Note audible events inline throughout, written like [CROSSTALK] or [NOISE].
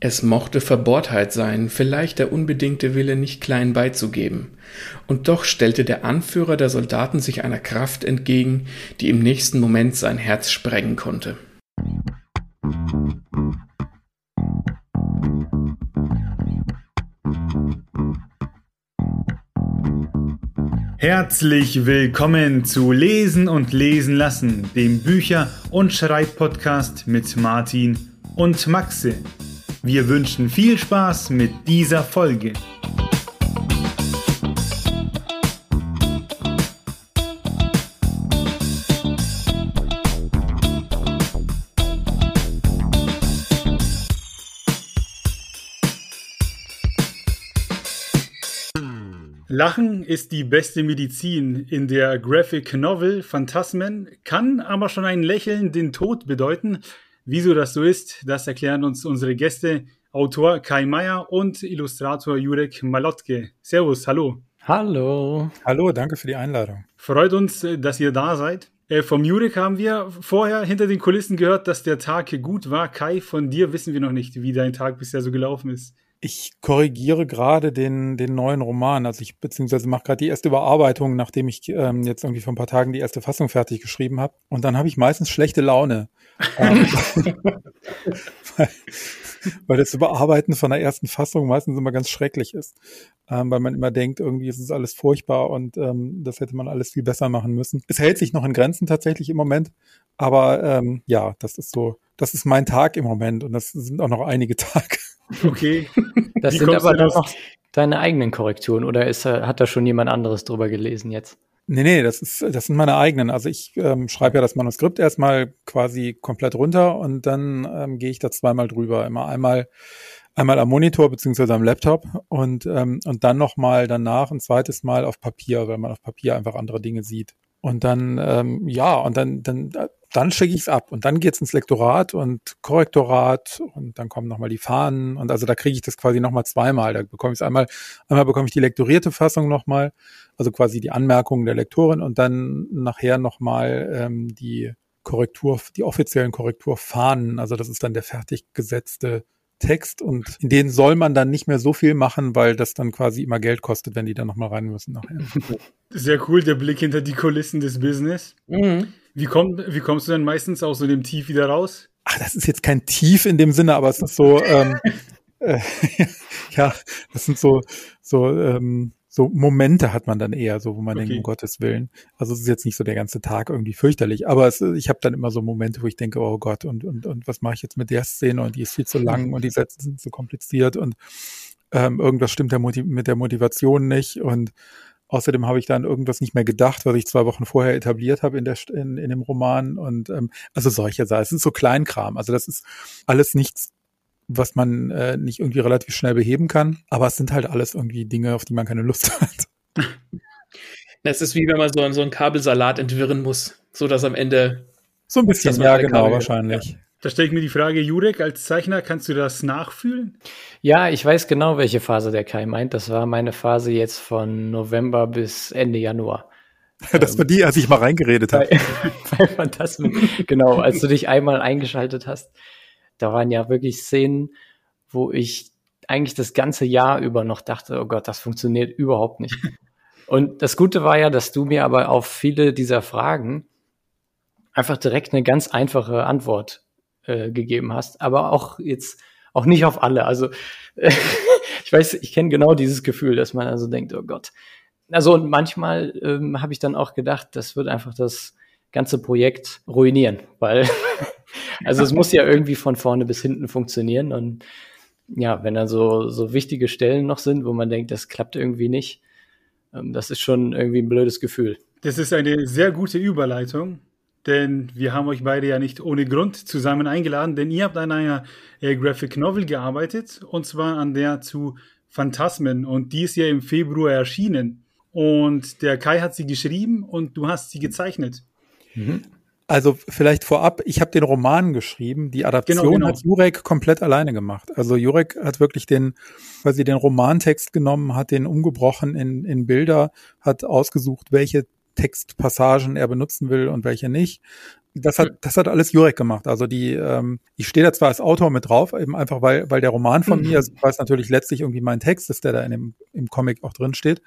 Es mochte Verbohrtheit sein, vielleicht der unbedingte Wille, nicht klein beizugeben. Und doch stellte der Anführer der Soldaten sich einer Kraft entgegen, die im nächsten Moment sein Herz sprengen konnte. Herzlich willkommen zu Lesen und Lesen lassen, dem Bücher- und Schreibpodcast mit Martin und Maxe. Wir wünschen viel Spaß mit dieser Folge. Lachen ist die beste Medizin. In der Graphic Novel Phantasmen kann aber schon ein Lächeln den Tod bedeuten. Wieso das so ist, das erklären uns unsere Gäste, Autor Kai Meier und Illustrator Jurek Malotke. Servus, hallo. Hallo. Hallo, danke für die Einladung. Freut uns, dass ihr da seid. Äh, vom Jurek haben wir vorher hinter den Kulissen gehört, dass der Tag gut war. Kai, von dir wissen wir noch nicht, wie dein Tag bisher so gelaufen ist. Ich korrigiere gerade den, den neuen Roman. Also ich beziehungsweise mache gerade die erste Überarbeitung, nachdem ich ähm, jetzt irgendwie vor ein paar Tagen die erste Fassung fertig geschrieben habe. Und dann habe ich meistens schlechte Laune. Ähm, weil, [LAUGHS] weil das Überarbeiten von der ersten Fassung meistens immer ganz schrecklich ist. Ähm, weil man immer denkt, irgendwie ist es alles furchtbar und ähm, das hätte man alles viel besser machen müssen. Es hält sich noch in Grenzen tatsächlich im Moment. Aber ähm, ja, das ist so, das ist mein Tag im Moment und das sind auch noch einige [LAUGHS] Tage. Okay. Das Wie sind aber dann noch deine eigenen Korrekturen oder ist, da- hat da schon jemand anderes drüber gelesen jetzt? Nee, nee, das ist, das sind meine eigenen. Also ich ähm, schreibe ja das Manuskript erstmal quasi komplett runter und dann ähm, gehe ich da zweimal drüber. Immer einmal, einmal am Monitor beziehungsweise am Laptop und, ähm, und dann nochmal danach ein zweites Mal auf Papier, weil man auf Papier einfach andere Dinge sieht. Und dann, ähm, ja, und dann, dann, dann schicke ich es ab und dann geht's ins Lektorat und Korrektorat und dann kommen nochmal die Fahnen und also da kriege ich das quasi nochmal zweimal. Da bekomme ich es einmal, einmal bekomme ich die lektorierte Fassung nochmal, also quasi die Anmerkungen der Lektorin und dann nachher nochmal ähm, die Korrektur, die offiziellen Korrekturfahnen. Also das ist dann der fertig gesetzte Text und in denen soll man dann nicht mehr so viel machen, weil das dann quasi immer Geld kostet, wenn die dann nochmal rein müssen nachher. [LAUGHS] Sehr cool, der Blick hinter die Kulissen des Business. Mhm. Wie, komm, wie kommst du denn meistens aus so dem Tief wieder raus? Ach, das ist jetzt kein Tief in dem Sinne, aber es ist so, ähm, [LAUGHS] äh, [LAUGHS] ja, das sind so, so, ähm, so Momente hat man dann eher, so wo man denkt, Okay. um Gottes Willen. Also es ist jetzt nicht so der ganze Tag irgendwie fürchterlich, aber es, ich habe dann immer so Momente, wo ich denke, oh Gott, und, und, und was mache ich jetzt mit der Szene und die ist viel zu lang und die Sätze sind zu kompliziert und ähm, irgendwas stimmt der mit der Motivation nicht und Außerdem habe ich dann irgendwas nicht mehr gedacht, was ich zwei Wochen vorher etabliert habe in, der, in, in dem Roman. Und ähm, also solche Sachen. Es ist so Kleinkram. Also das ist alles nichts, was man äh, nicht irgendwie relativ schnell beheben kann. Aber es sind halt alles irgendwie Dinge, auf die man keine Lust [LAUGHS] hat. Es ist wie wenn man so, so einen Kabelsalat entwirren muss, so dass am Ende So ein bisschen, ja, genau, wahrscheinlich. Da stelle ich mir die Frage, Jurek, als Zeichner, kannst du das nachfühlen? Ja, ich weiß genau, welche Phase der Kai meint. Das war meine Phase jetzt von November bis Ende Januar. [LAUGHS] Das war die, als ich mal reingeredet habe. Bei, [LAUGHS] bei Phantasmen. Genau, als du dich einmal eingeschaltet hast, da waren ja wirklich Szenen, wo ich eigentlich das ganze Jahr über noch dachte, oh Gott, das funktioniert überhaupt nicht. Und das Gute war ja, dass du mir aber auf viele dieser Fragen einfach direkt eine ganz einfache Antwort äh, gegeben hast, aber auch jetzt auch nicht auf alle. Also [LAUGHS] ich weiß, ich kenne genau dieses Gefühl, dass man also denkt, oh Gott. Also und manchmal ähm, habe ich dann auch gedacht, das wird einfach das ganze Projekt ruinieren, weil [LAUGHS] also es muss ja irgendwie von vorne bis hinten funktionieren und ja, wenn dann so so wichtige Stellen noch sind, wo man denkt, das klappt irgendwie nicht, ähm, das ist schon irgendwie ein blödes Gefühl. Das ist eine sehr gute Überleitung, denn wir haben euch beide ja nicht ohne Grund zusammen eingeladen, denn ihr habt an einer äh, Graphic Novel gearbeitet und zwar an der zu Phantasmen und die ist ja im Februar erschienen. Und der Kai hat sie geschrieben und du hast sie gezeichnet. Also vielleicht vorab, ich habe den Roman geschrieben, die Adaption Genau, genau. hat Jurek komplett alleine gemacht. Also Jurek hat wirklich den, quasi den Romantext genommen, hat den umgebrochen in, in Bilder, hat ausgesucht, welche Textpassagen er benutzen will und welche nicht. das hat, das hat alles Jurek gemacht. Also die, ähm, ich stehe da zwar als Autor mit drauf, eben einfach weil, weil der Roman von mir, also weiß natürlich letztlich irgendwie mein Text ist, der da in dem, im Comic auch drin steht.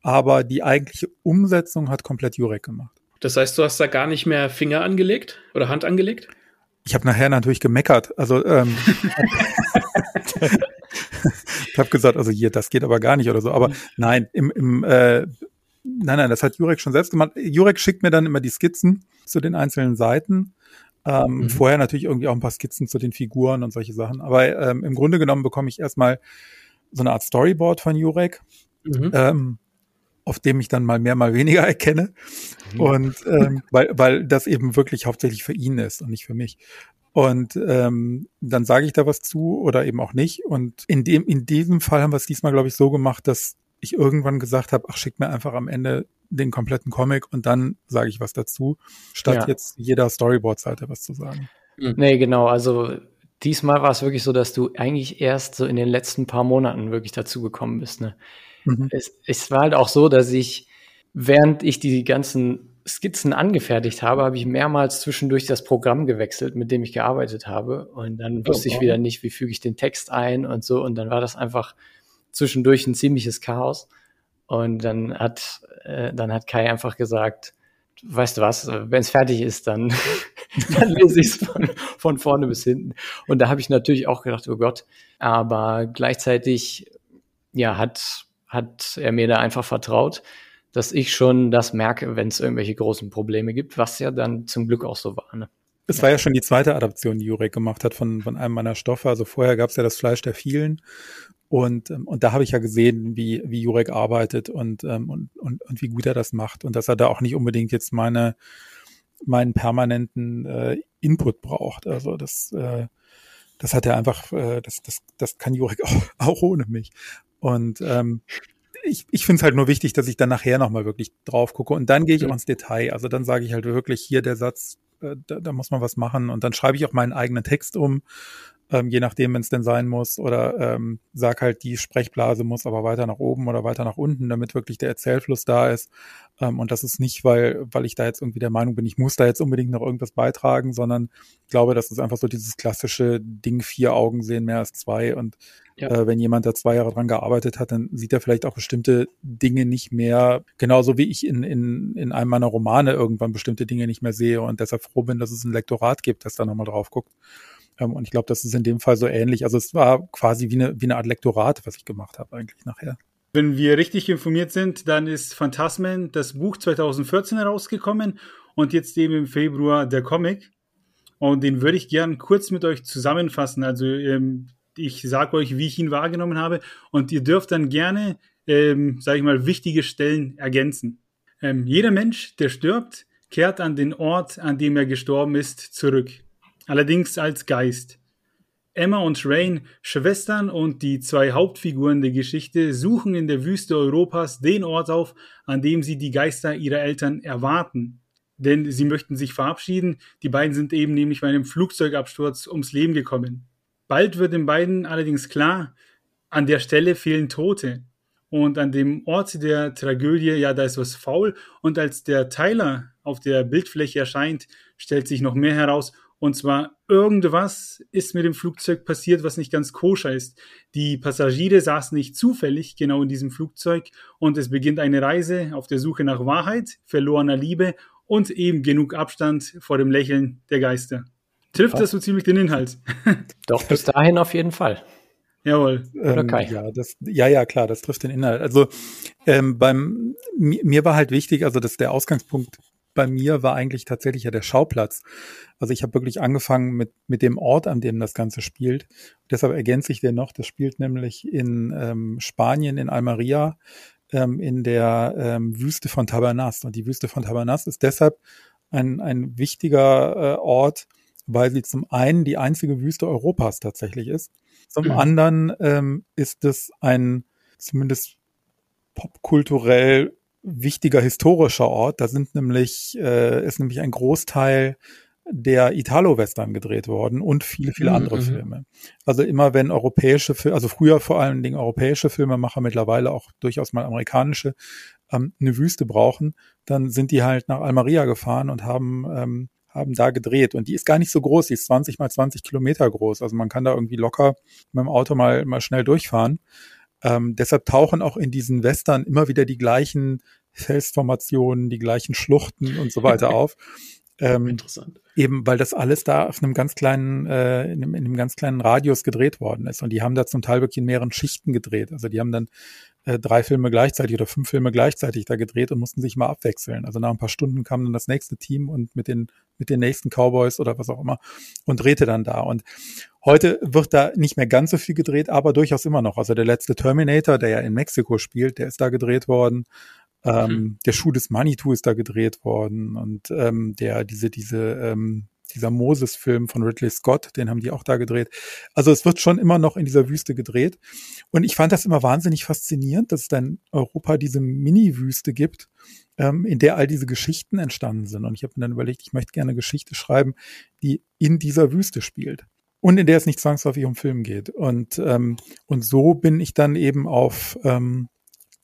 Aber die eigentliche Umsetzung hat komplett Jurek gemacht. Das heißt, du hast da gar nicht mehr Finger angelegt oder Hand angelegt? Ich habe nachher natürlich gemeckert. Also ähm, [LAUGHS] [LAUGHS] ich habe gesagt, also hier, das geht aber gar nicht oder so. Aber nein, im, im äh, nein, nein, das hat Jurek schon selbst gemacht. Jurek schickt mir dann immer die Skizzen zu den einzelnen Seiten. Ähm, mhm. Vorher natürlich irgendwie auch ein paar Skizzen zu den Figuren und solche Sachen. Aber ähm, im Grunde genommen bekomme ich erstmal so eine Art Storyboard von Jurek. Mhm. Ähm, auf dem ich dann mal mehr, mal weniger [LAUGHS] erkenne. Mhm. Und ähm, weil, weil das eben wirklich hauptsächlich für ihn ist und nicht für mich. Und ähm, dann sage ich da was zu oder eben auch nicht. Und in dem, in diesem Fall haben wir es diesmal, glaube ich, so gemacht, dass ich irgendwann gesagt habe, ach, schick mir einfach am Ende den kompletten Comic und dann sage ich was dazu, statt ja. jetzt jeder Storyboard-Seite was zu sagen. Mhm. Nee, genau. Also diesmal war es wirklich so, dass du eigentlich erst so in den letzten paar Monaten wirklich dazu gekommen bist. Ne? Mhm. Es, es war halt auch so, dass ich, während ich die ganzen Skizzen angefertigt habe, habe ich mehrmals zwischendurch das Programm gewechselt, mit dem ich gearbeitet habe. Und dann wusste ich wieder nicht, wie füge ich den Text ein und so. Und dann war das einfach zwischendurch ein ziemliches Chaos. Und dann hat, äh, dann hat Kai einfach gesagt, weißt du was, wenn es fertig ist, dann, [LAUGHS] dann lese ich es von, von vorne bis hinten. Und da habe ich natürlich auch gedacht, oh Gott, aber gleichzeitig, ja, hat, hat er mir da einfach vertraut dass ich schon das merke, wenn es irgendwelche großen Probleme gibt, was ja dann zum Glück auch so war. Ne? Es war ja schon die zweite Adaption, die Jurek gemacht hat von, von einem meiner Stoffe. Also vorher gab es ja das Fleisch der vielen. Und, ähm, und da habe ich ja gesehen, wie, wie Jurek arbeitet und, ähm, und, und, und wie gut er das macht. Und dass er da auch nicht unbedingt jetzt meine, meinen permanenten äh, Input braucht. Also das, äh, das hat er einfach, äh, das, das, das kann Jurek [LAUGHS] auch, auch ohne mich. Und ähm, ich, ich finde es halt nur wichtig, dass ich dann nachher nochmal wirklich drauf gucke und dann gehe ich auch ins Detail. Also dann sage ich halt wirklich hier der Satz, äh, da, da muss man was machen und dann schreibe ich auch meinen eigenen Text um ähm, je nachdem, wenn es denn sein muss, oder ähm, sag halt, die Sprechblase muss aber weiter nach oben oder weiter nach unten, damit wirklich der Erzählfluss da ist. Ähm, und das ist nicht, weil, weil ich da jetzt irgendwie der Meinung bin, ich muss da jetzt unbedingt noch irgendwas beitragen, sondern ich glaube, das ist einfach so dieses klassische Ding, vier Augen sehen mehr als zwei. Und ja. äh, wenn jemand da zwei Jahre dran gearbeitet hat, dann sieht er vielleicht auch bestimmte Dinge nicht mehr, genauso wie ich in, in, in einem meiner Romane irgendwann bestimmte Dinge nicht mehr sehe und deshalb froh bin, dass es ein Lektorat gibt, das da nochmal drauf guckt. Ähm, und ich glaube, das ist in dem Fall so ähnlich. Also es war quasi wie eine, wie eine Art Lektorat, was ich gemacht habe eigentlich nachher. Wenn wir richtig informiert sind, dann ist Phantasmen das Buch 2014 herausgekommen und jetzt eben im Februar der Comic. Und den würde ich gern kurz mit euch zusammenfassen. Also ähm, ich sage euch, wie ich ihn wahrgenommen habe und ihr dürft dann gerne, ähm, sage ich mal, wichtige Stellen ergänzen. Ähm, jeder Mensch, der stirbt, kehrt an den Ort, an dem er gestorben ist, zurück allerdings als Geist. Emma und Rain, Schwestern und die zwei Hauptfiguren der Geschichte, suchen in der Wüste Europas den Ort auf, an dem sie die Geister ihrer Eltern erwarten. Denn sie möchten sich verabschieden, die beiden sind eben nämlich bei einem Flugzeugabsturz ums Leben gekommen. Bald wird den beiden allerdings klar, an der Stelle fehlen Tote. Und an dem Ort der Tragödie, ja, da ist was faul. Und als der Tyler auf der Bildfläche erscheint, stellt sich noch mehr heraus und zwar irgendwas ist mit dem Flugzeug passiert, was nicht ganz koscher ist. Die Passagiere saßen nicht zufällig genau in diesem Flugzeug und es beginnt eine Reise auf der Suche nach Wahrheit, verlorener Liebe und eben genug Abstand vor dem Lächeln der Geister. Trifft ja. das so ziemlich den Inhalt? [LAUGHS] Doch, bis dahin auf jeden Fall. Jawohl. Oder Kai. Ähm, ja, das, ja, ja, klar, das trifft den Inhalt. Also ähm, beim mir, mir war halt wichtig, also dass der Ausgangspunkt bei mir war eigentlich tatsächlich ja der Schauplatz. Also ich habe wirklich angefangen mit, mit dem Ort, an dem das Ganze spielt. deshalb ergänze ich den noch. Das spielt nämlich in ähm, Spanien, in Almeria, ähm, in der ähm, Wüste von Tabernas. Und die Wüste von Tabernas ist deshalb ein, ein wichtiger äh, Ort, weil sie zum einen die einzige Wüste Europas tatsächlich ist. Zum mhm. anderen ähm, ist es ein zumindest popkulturell wichtiger historischer Ort. Da sind nämlich, äh, ist nämlich ein Großteil der Italo-Western gedreht worden und viele, viele mhm, andere mhm. Filme. Also immer wenn europäische Filme, also früher vor allen Dingen europäische Filmemacher, mittlerweile auch durchaus mal amerikanische, ähm, eine Wüste brauchen, dann sind die halt nach Almeria gefahren und haben, ähm, haben da gedreht. Und die ist gar nicht so groß, die ist 20 mal 20 Kilometer groß. Also man kann da irgendwie locker mit dem Auto mal, mal schnell durchfahren. Ähm, deshalb tauchen auch in diesen Western immer wieder die gleichen Felsformationen, die gleichen Schluchten und so weiter [LAUGHS] auf. Ähm, Interessant. Eben, weil das alles da auf einem ganz kleinen, äh, in, einem, in einem ganz kleinen Radius gedreht worden ist. Und die haben da zum Teil wirklich in mehreren Schichten gedreht. Also die haben dann äh, drei Filme gleichzeitig oder fünf Filme gleichzeitig da gedreht und mussten sich mal abwechseln. Also nach ein paar Stunden kam dann das nächste Team und mit den, mit den nächsten Cowboys oder was auch immer und drehte dann da. Und heute wird da nicht mehr ganz so viel gedreht, aber durchaus immer noch. Also der letzte Terminator, der ja in Mexiko spielt, der ist da gedreht worden. Ähm, mhm. Der Schuh des Manitou ist da gedreht worden und ähm, der diese diese ähm, dieser Moses-Film von Ridley Scott, den haben die auch da gedreht. Also es wird schon immer noch in dieser Wüste gedreht. Und ich fand das immer wahnsinnig faszinierend, dass es dann Europa diese Mini-Wüste gibt, ähm, in der all diese Geschichten entstanden sind. Und ich habe mir dann überlegt, ich möchte gerne Geschichte schreiben, die in dieser Wüste spielt. Und in der es nicht zwangsläufig um Film geht. Und, ähm, und so bin ich dann eben auf ähm,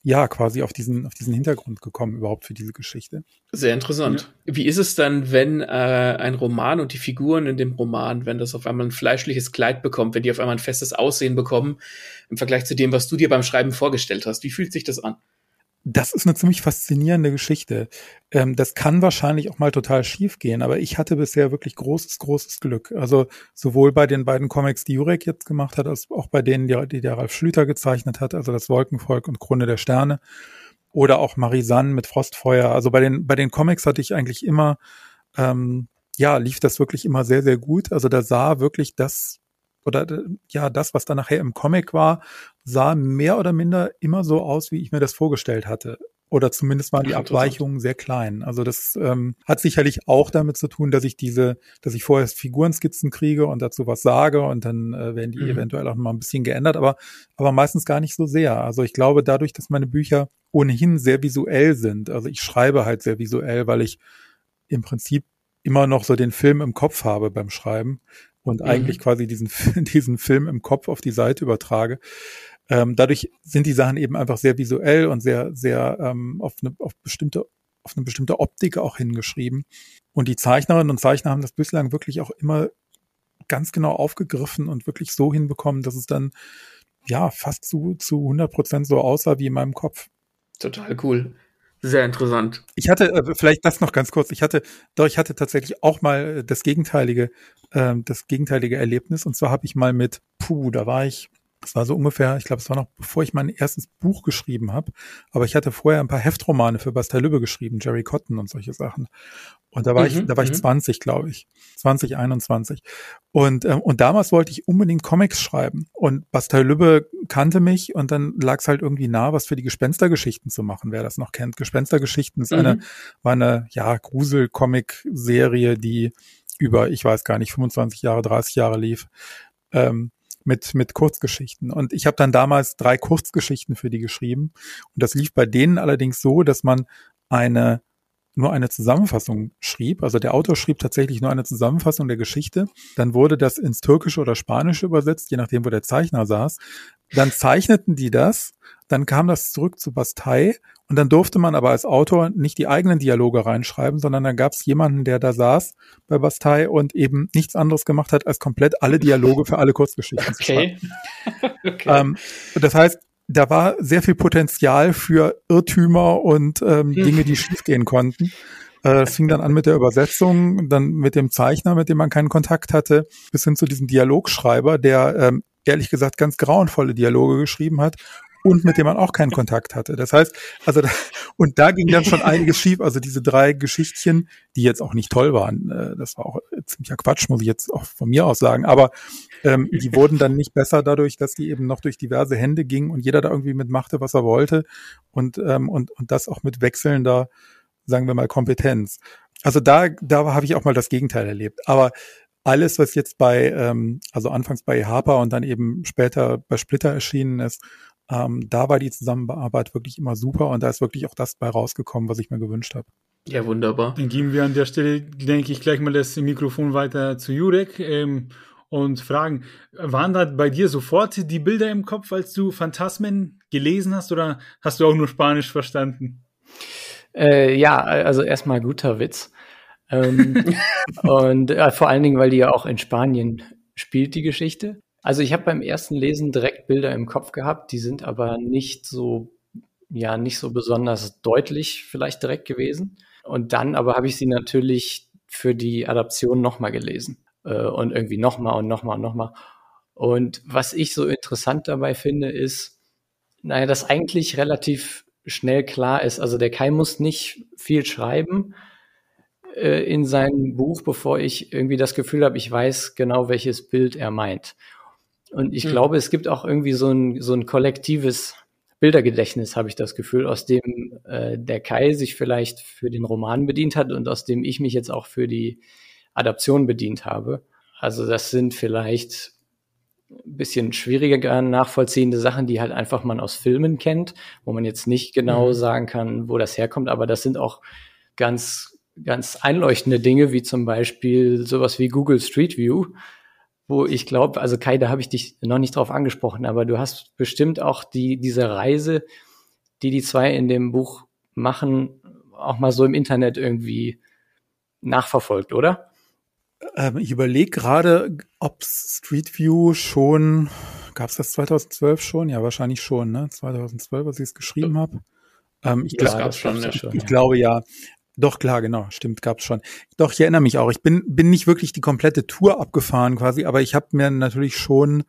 ja, quasi auf diesen, auf diesen Hintergrund gekommen, überhaupt für diese Geschichte. Sehr interessant. Ja. Wie ist es dann, wenn äh, ein Roman und die Figuren in dem Roman, wenn das auf einmal ein fleischliches Kleid bekommt, wenn die auf einmal ein festes Aussehen bekommen, im Vergleich zu dem, was du dir beim Schreiben vorgestellt hast? Wie fühlt sich das an? Das ist eine ziemlich faszinierende Geschichte. Ähm, das kann wahrscheinlich auch mal total schief gehen, aber ich hatte bisher wirklich großes, großes Glück. Also sowohl bei den beiden Comics, die Jurek jetzt gemacht hat, als auch bei denen, die, die der Ralf Schlüter gezeichnet hat, also das Wolkenvolk und Krone der Sterne. Oder auch Marisanne mit Frostfeuer. Also bei den, bei den Comics hatte ich eigentlich immer, ähm, ja, lief das wirklich immer sehr, sehr gut. Also da sah wirklich das oder ja, das, was dann nachher im Comic war, sah mehr oder minder immer so aus, wie ich mir das vorgestellt hatte. Oder zumindest waren die Abweichungen sehr klein. Also das ähm, hat sicherlich auch damit zu tun, dass ich diese, dass ich vorher Figurenskizzen kriege und dazu was sage und dann äh, werden die mhm. eventuell auch mal ein bisschen geändert, aber, aber meistens gar nicht so sehr. Also ich glaube, dadurch, dass meine Bücher ohnehin sehr visuell sind, also ich schreibe halt sehr visuell, weil ich im Prinzip immer noch so den Film im Kopf habe beim Schreiben, und mhm. eigentlich quasi diesen, [LAUGHS] diesen Film im Kopf auf die Seite übertrage. Ähm, dadurch sind die Sachen eben einfach sehr visuell und sehr, sehr ähm, auf, eine, auf bestimmte auf eine bestimmte Optik auch hingeschrieben. Und die Zeichnerinnen und Zeichner haben das bislang wirklich auch immer ganz genau aufgegriffen und wirklich so hinbekommen, dass es dann ja fast zu, zu 100 Prozent so aussah wie in meinem Kopf. Total cool. Sehr interessant. Ich hatte, äh, vielleicht das noch ganz kurz, ich hatte, doch, ich hatte tatsächlich auch mal das gegenteilige, äh, das gegenteilige Erlebnis. Und zwar habe ich mal mit, puh, da war ich das war so ungefähr, ich glaube, es war noch bevor ich mein erstes Buch geschrieben habe. Aber ich hatte vorher ein paar Heftromane für Bastei Lübbe geschrieben, Jerry Cotton und solche Sachen. Und da war mhm, ich, da war ich 20, mhm. glaube ich. 2021. Und, ähm, und damals wollte ich unbedingt Comics schreiben. Und Bastei Lübbe kannte mich und dann lag es halt irgendwie nah, was für die Gespenstergeschichten zu machen, wer das noch kennt. Gespenstergeschichten ist mhm. eine, war eine, ja, Grusel-Comic-Serie, die über, ich weiß gar nicht, 25 Jahre, 30 Jahre lief. Ähm, mit, mit Kurzgeschichten. Und ich habe dann damals drei Kurzgeschichten für die geschrieben. Und das lief bei denen allerdings so, dass man eine nur eine Zusammenfassung schrieb. Also der Autor schrieb tatsächlich nur eine Zusammenfassung der Geschichte. Dann wurde das ins Türkische oder Spanische übersetzt, je nachdem, wo der Zeichner saß. Dann zeichneten die das, dann kam das zurück zu Bastei und dann durfte man aber als Autor nicht die eigenen Dialoge reinschreiben, sondern dann gab es jemanden, der da saß bei Bastei und eben nichts anderes gemacht hat, als komplett alle Dialoge für alle Kurzgeschichten okay. zu schreiben. [LAUGHS] okay. Ähm, das heißt, da war sehr viel Potenzial für Irrtümer und ähm, Dinge, die schiefgehen konnten. Äh, es fing dann an mit der Übersetzung, dann mit dem Zeichner, mit dem man keinen Kontakt hatte, bis hin zu diesem Dialogschreiber, der ähm, ehrlich gesagt ganz grauenvolle Dialoge geschrieben hat und mit dem man auch keinen Kontakt hatte. Das heißt, also da, und da ging dann schon einiges schief. Also diese drei Geschichtchen, die jetzt auch nicht toll waren, äh, das war auch ziemlicher Quatsch, muss ich jetzt auch von mir aus sagen. Aber ähm, die wurden dann nicht besser dadurch, dass die eben noch durch diverse Hände gingen und jeder da irgendwie mitmachte, was er wollte und ähm, und und das auch mit wechselnder, sagen wir mal, Kompetenz. Also da da habe ich auch mal das Gegenteil erlebt. Aber alles, was jetzt bei, ähm, also anfangs bei Harper und dann eben später bei Splitter erschienen ist, ähm, da war die Zusammenarbeit wirklich immer super und da ist wirklich auch das bei rausgekommen, was ich mir gewünscht habe. Ja, wunderbar. Dann geben wir an der Stelle, denke ich, gleich mal das Mikrofon weiter zu Jurek ähm, und fragen, waren da bei dir sofort die Bilder im Kopf, als du Phantasmen gelesen hast oder hast du auch nur Spanisch verstanden? Äh, ja, also erstmal guter Witz. Ähm, [LAUGHS] und äh, vor allen Dingen, weil die ja auch in Spanien spielt, die Geschichte. Also ich habe beim ersten Lesen direkt Bilder im Kopf gehabt, die sind aber nicht so, ja, nicht so besonders deutlich vielleicht direkt gewesen. Und dann aber habe ich sie natürlich für die Adaption nochmal gelesen. Äh, und irgendwie nochmal und nochmal und nochmal. Und was ich so interessant dabei finde, ist, naja, dass eigentlich relativ schnell klar ist, also der Kai muss nicht viel schreiben äh, in seinem Buch, bevor ich irgendwie das Gefühl habe, ich weiß genau, welches Bild er meint. Und ich hm. glaube, es gibt auch irgendwie so ein, so ein kollektives Bildergedächtnis, habe ich das Gefühl, aus dem äh, der Kai sich vielleicht für den Roman bedient hat und aus dem ich mich jetzt auch für die Adaption bedient habe. Also das sind vielleicht ein bisschen schwieriger nachvollziehende Sachen, die halt einfach man aus Filmen kennt, wo man jetzt nicht genau mhm. sagen kann, wo das herkommt, aber das sind auch ganz, ganz einleuchtende Dinge, wie zum Beispiel sowas wie Google Street View, wo ich glaube, also Kai, da habe ich dich noch nicht drauf angesprochen, aber du hast bestimmt auch die, diese Reise, die die zwei in dem Buch machen, auch mal so im Internet irgendwie nachverfolgt, oder? Ähm, ich überlege gerade, ob Street View schon, gab es das 2012 schon? Ja, wahrscheinlich schon, ne? 2012, als ich es geschrieben habe. Ähm, ich, das gab's schon, ja. ich, ich glaube ja. Doch, klar, genau, stimmt, gab's schon. Doch, ich erinnere mich auch. Ich bin, bin nicht wirklich die komplette Tour abgefahren quasi, aber ich habe mir natürlich schon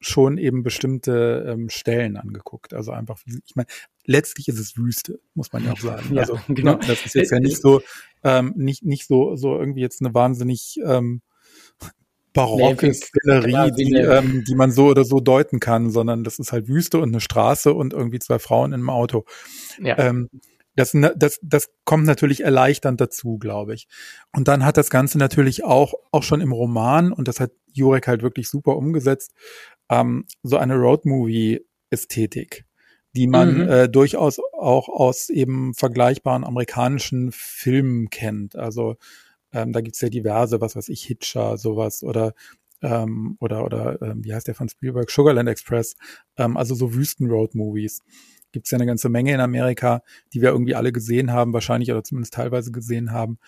schon eben bestimmte ähm, Stellen angeguckt. Also einfach, ich meine, letztlich ist es Wüste, muss man ja auch sagen. Ja, also genau. Ne, das ist jetzt ja nicht so, ähm, nicht nicht so so irgendwie jetzt eine wahnsinnig ähm, barocke Szenerie, die, ähm, die man so oder so deuten kann, sondern das ist halt Wüste und eine Straße und irgendwie zwei Frauen in einem Auto. Ja. Ähm, das, das, das kommt natürlich erleichternd dazu, glaube ich. Und dann hat das Ganze natürlich auch, auch schon im Roman, und das hat Jurek halt wirklich super umgesetzt, ähm, so eine Roadmovie-Ästhetik, die man mhm. äh, durchaus auch aus eben vergleichbaren amerikanischen Filmen kennt. Also ähm, da gibt's ja diverse, was weiß ich, Hitcher, sowas oder ähm, oder oder ähm, wie heißt der von Spielberg, Sugarland Express, ähm, also so Wüsten-Road-Movies. Gibt's ja eine ganze Menge in Amerika, die wir irgendwie alle gesehen haben, wahrscheinlich oder zumindest teilweise gesehen haben.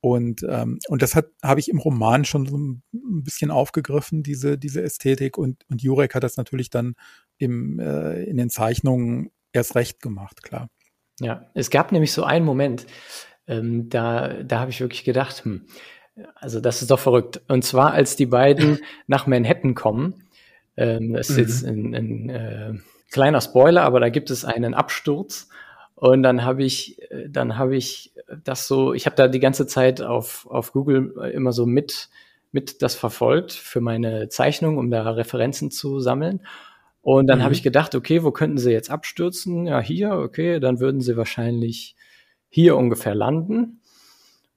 Und, ähm, und das hat habe ich im Roman schon so ein bisschen aufgegriffen, diese, diese Ästhetik. Und, und Jurek hat das natürlich dann im, äh, in den Zeichnungen erst recht gemacht, klar. Ja, es gab nämlich so einen Moment, ähm, da, da habe ich wirklich gedacht, hm, also das ist doch verrückt. Und zwar, als die beiden [LAUGHS] nach Manhattan kommen, ähm, das ist mhm. jetzt ein, ein äh, kleiner Spoiler, aber da gibt es einen Absturz und dann habe ich, äh, dann habe ich das so, ich habe da die ganze Zeit auf, auf Google immer so mit, mit das verfolgt für meine Zeichnung, um da Referenzen zu sammeln. Und dann mhm. habe ich gedacht, okay, wo könnten sie jetzt abstürzen? Ja, hier, okay, dann würden sie wahrscheinlich hier ungefähr landen.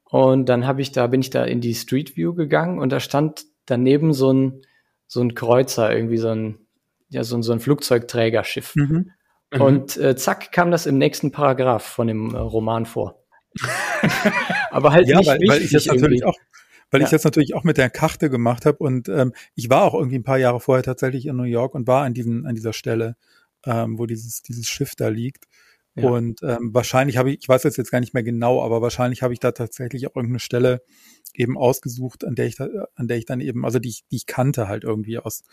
Und dann habe ich da, bin ich da in die Street View gegangen und da stand daneben so ein, so ein Kreuzer, irgendwie so ein, ja, so ein, so ein Flugzeugträgerschiff. Mhm. Mhm. Und äh, zack kam das im nächsten Paragraph von dem äh, Roman vor. [LAUGHS] Aber halt ja, nicht weil, weil ich das natürlich auch weil ja. ich das natürlich auch mit der Karte gemacht habe und ähm, ich war auch irgendwie ein paar Jahre vorher tatsächlich in New York und war an diesen an dieser Stelle, ähm, wo dieses dieses Schiff da liegt. Ja. Und ähm, wahrscheinlich habe ich, ich weiß jetzt gar nicht mehr genau, aber wahrscheinlich habe ich da tatsächlich auch irgendeine Stelle eben ausgesucht, an der ich da, an der ich dann eben, also die ich, die ich kannte halt irgendwie aus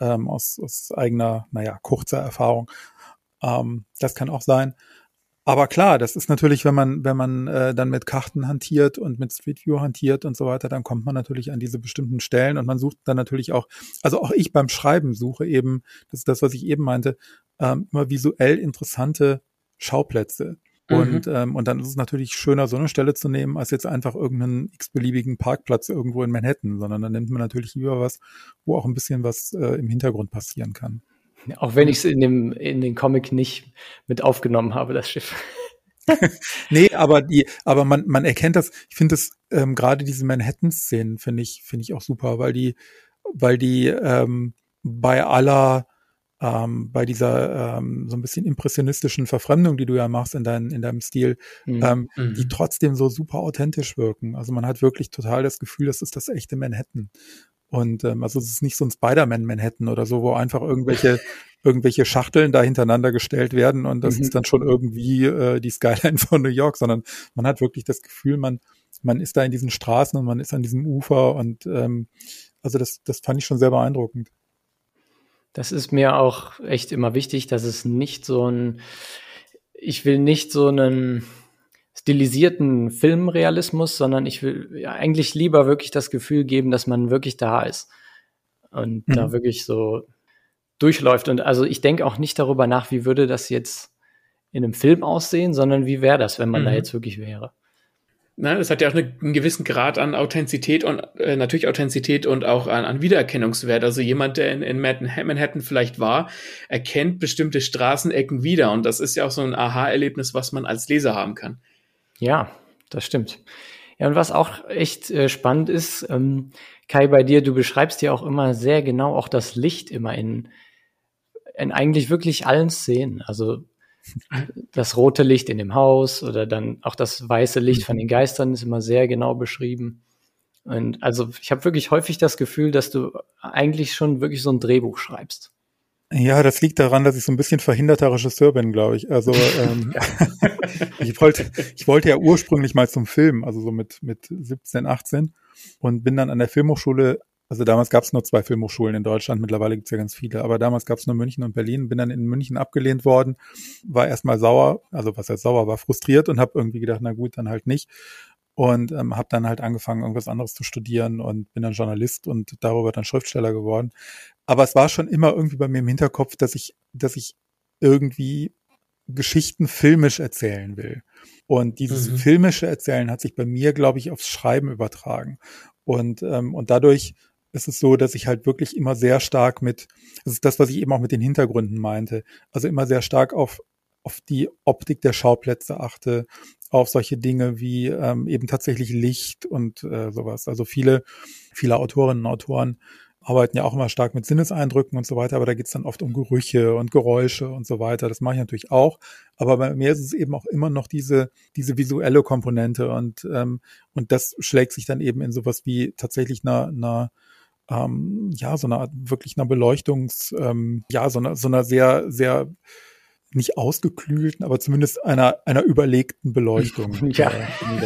ähm, aus, aus eigener, naja, kurzer Erfahrung. Ähm, das kann auch sein. Aber klar, das ist natürlich, wenn man, wenn man äh, dann mit Karten hantiert und mit Street View hantiert und so weiter, dann kommt man natürlich an diese bestimmten Stellen und man sucht dann natürlich auch, also auch ich beim Schreiben suche eben, das ist das, was ich eben meinte, ähm, immer visuell interessante Schauplätze. Mhm. Und, ähm, und dann ist es natürlich schöner, so eine Stelle zu nehmen, als jetzt einfach irgendeinen x-beliebigen Parkplatz irgendwo in Manhattan, sondern dann nimmt man natürlich lieber was, wo auch ein bisschen was äh, im Hintergrund passieren kann. Auch wenn ich es in dem, in den Comic nicht mit aufgenommen habe, das Schiff. [LAUGHS] [LAUGHS] nee, aber die, aber man, man erkennt das, ich finde das, ähm, gerade diese Manhattan-Szenen finde ich, finde ich auch super, weil die, weil die ähm, bei aller, ähm, bei dieser ähm, so ein bisschen impressionistischen Verfremdung, die du ja machst in, dein, in deinem Stil, mhm. Ähm, mhm. die trotzdem so super authentisch wirken. Also man hat wirklich total das Gefühl, das ist das echte Manhattan. Und ähm, also es ist nicht so ein Spider-Man Manhattan oder so, wo einfach irgendwelche [LAUGHS] irgendwelche Schachteln da hintereinander gestellt werden und das mhm. ist dann schon irgendwie äh, die Skyline [LAUGHS] von New York, sondern man hat wirklich das Gefühl, man man ist da in diesen Straßen und man ist an diesem Ufer und ähm, also das, das fand ich schon sehr beeindruckend. Das ist mir auch echt immer wichtig, dass es nicht so ein, ich will nicht so einen stilisierten Filmrealismus, sondern ich will ja, eigentlich lieber wirklich das Gefühl geben, dass man wirklich da ist und mhm. da wirklich so durchläuft. Und also ich denke auch nicht darüber nach, wie würde das jetzt in einem Film aussehen, sondern wie wäre das, wenn man mhm. da jetzt wirklich wäre. Na, das hat ja auch eine, einen gewissen Grad an Authentizität und äh, natürlich Authentizität und auch an, an Wiedererkennungswert. Also jemand, der in, in Manhattan vielleicht war, erkennt bestimmte Straßenecken wieder. Und das ist ja auch so ein Aha-Erlebnis, was man als Leser haben kann. Ja, das stimmt. Ja, und was auch echt äh, spannend ist, ähm, Kai, bei dir, du beschreibst ja auch immer sehr genau auch das Licht immer in, in eigentlich wirklich allen Szenen. Also das rote Licht in dem Haus oder dann auch das weiße Licht von den Geistern ist immer sehr genau beschrieben. Und also ich habe wirklich häufig das Gefühl, dass du eigentlich schon wirklich so ein Drehbuch schreibst. Ja, das liegt daran, dass ich so ein bisschen verhinderter Regisseur bin, glaube ich. Also ähm, [LAUGHS] [LAUGHS] ich wollte, ich wollte ja ursprünglich mal zum Film, also so mit mit 17, 18 und bin dann an der Filmhochschule also damals gab es nur zwei Filmhochschulen in Deutschland, mittlerweile gibt es ja ganz viele, aber damals gab es nur München und Berlin, bin dann in München abgelehnt worden, war erstmal sauer, also was heißt sauer, war frustriert und habe irgendwie gedacht, na gut, dann halt nicht. Und ähm, habe dann halt angefangen, irgendwas anderes zu studieren und bin dann Journalist und darüber dann Schriftsteller geworden. Aber es war schon immer irgendwie bei mir im Hinterkopf, dass ich, dass ich irgendwie Geschichten filmisch erzählen will. Und dieses mhm. filmische Erzählen hat sich bei mir, glaube ich, aufs Schreiben übertragen. Und, ähm, und dadurch ist es so, dass ich halt wirklich immer sehr stark mit, das ist das, was ich eben auch mit den Hintergründen meinte, also immer sehr stark auf, auf die Optik der Schauplätze achte, auf solche Dinge wie ähm, eben tatsächlich Licht und äh, sowas. Also viele, viele Autorinnen und Autoren arbeiten ja auch immer stark mit Sinneseindrücken und so weiter, aber da geht's dann oft um Gerüche und Geräusche und so weiter. Das mache ich natürlich auch. Aber bei mir ist es eben auch immer noch diese, diese visuelle Komponente und, ähm, und das schlägt sich dann eben in sowas wie tatsächlich einer, einer ähm, ja, so einer wirklich einer Beleuchtungs, ähm, ja, so einer, so einer sehr, sehr nicht ausgeklügelten, aber zumindest einer, einer überlegten Beleuchtung. [LAUGHS] ja.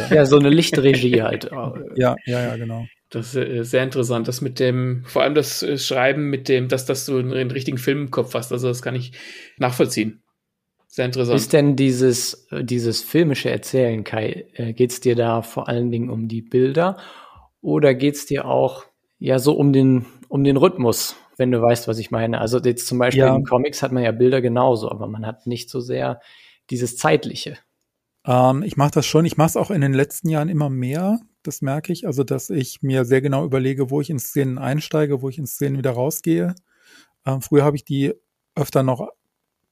ja, so eine Lichtregie halt. [LAUGHS] ja, ja, ja, genau. Das ist äh, sehr interessant, das mit dem, vor allem das äh, Schreiben mit dem, dass, dass du einen richtigen Film im Kopf hast. Also das kann ich nachvollziehen. Sehr interessant. Ist denn dieses, äh, dieses filmische Erzählen, Kai, geht es dir da vor allen Dingen um die Bilder oder geht es dir auch ja so um den, um den Rhythmus, wenn du weißt, was ich meine. Also jetzt zum Beispiel ja. in Comics hat man ja Bilder genauso, aber man hat nicht so sehr dieses Zeitliche. Ähm, ich mache das schon. Ich mache es auch in den letzten Jahren immer mehr. Das merke ich. Also, dass ich mir sehr genau überlege, wo ich in Szenen einsteige, wo ich in Szenen wieder rausgehe. Ähm, früher habe ich die öfter noch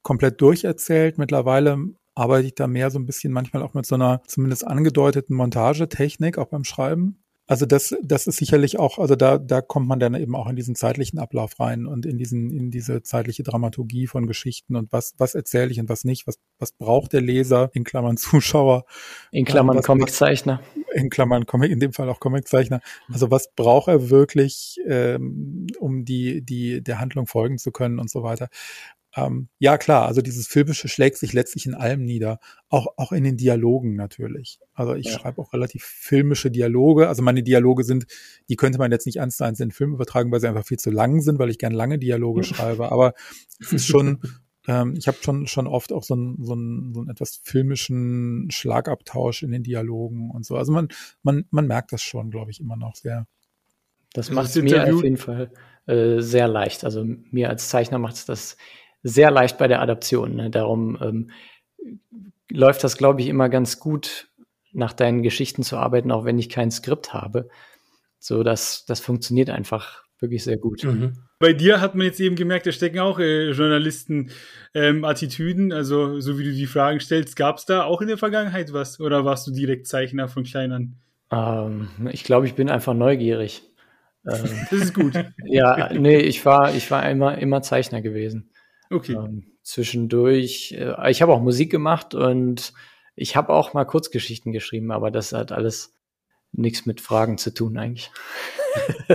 komplett durcherzählt. Mittlerweile arbeite ich da mehr so ein bisschen manchmal auch mit so einer zumindest angedeuteten Montagetechnik, auch beim Schreiben. Also das, das ist sicherlich auch, also da, da kommt man dann eben auch in diesen zeitlichen Ablauf rein und in diesen, in diese zeitliche Dramaturgie von Geschichten und was, was erzähle ich und was nicht, was, was braucht der Leser, in Klammern [LAUGHS] Zuschauer. In Klammern Comiczeichner. In Klammern Comic, in dem Fall auch Comiczeichner. Also was braucht er wirklich, ähm, um die, die, der Handlung folgen zu können und so weiter. Ähm, ja, klar, also dieses Filmische schlägt sich letztlich in allem nieder. Auch, auch in den Dialogen natürlich. Also ich ja. schreibe auch relativ filmische Dialoge. Also meine Dialoge sind, die könnte man jetzt nicht eins zu eins in den Film übertragen, weil sie einfach viel zu lang sind, weil ich gern lange Dialoge [LAUGHS] schreibe. Aber es ist schon, [LAUGHS] ähm, ich habe schon, schon oft auch so einen, so, einen, so einen etwas filmischen Schlagabtausch in den Dialogen und so. Also man, man, man merkt das schon, glaube ich, immer noch sehr. Das macht es mir auf jeden Fall äh, sehr leicht. Also mir als Zeichner macht es das sehr leicht bei der Adaption. Ne? Darum ähm, läuft das, glaube ich, immer ganz gut, nach deinen Geschichten zu arbeiten, auch wenn ich kein Skript habe. So, das, das funktioniert einfach wirklich sehr gut. Mhm. Bei dir hat man jetzt eben gemerkt, da stecken auch äh, Journalisten-Attitüden. Ähm, also, so wie du die Fragen stellst, gab es da auch in der Vergangenheit was? Oder warst du direkt Zeichner von Kleinern? Ähm, ich glaube, ich bin einfach neugierig. [LAUGHS] Ähm, das ist gut. [LAUGHS] ja, nee, ich war, ich war immer, immer Zeichner gewesen. Okay. Ähm, zwischendurch, äh, ich habe auch Musik gemacht und ich habe auch mal Kurzgeschichten geschrieben, aber das hat alles nichts mit Fragen zu tun eigentlich. [LAUGHS]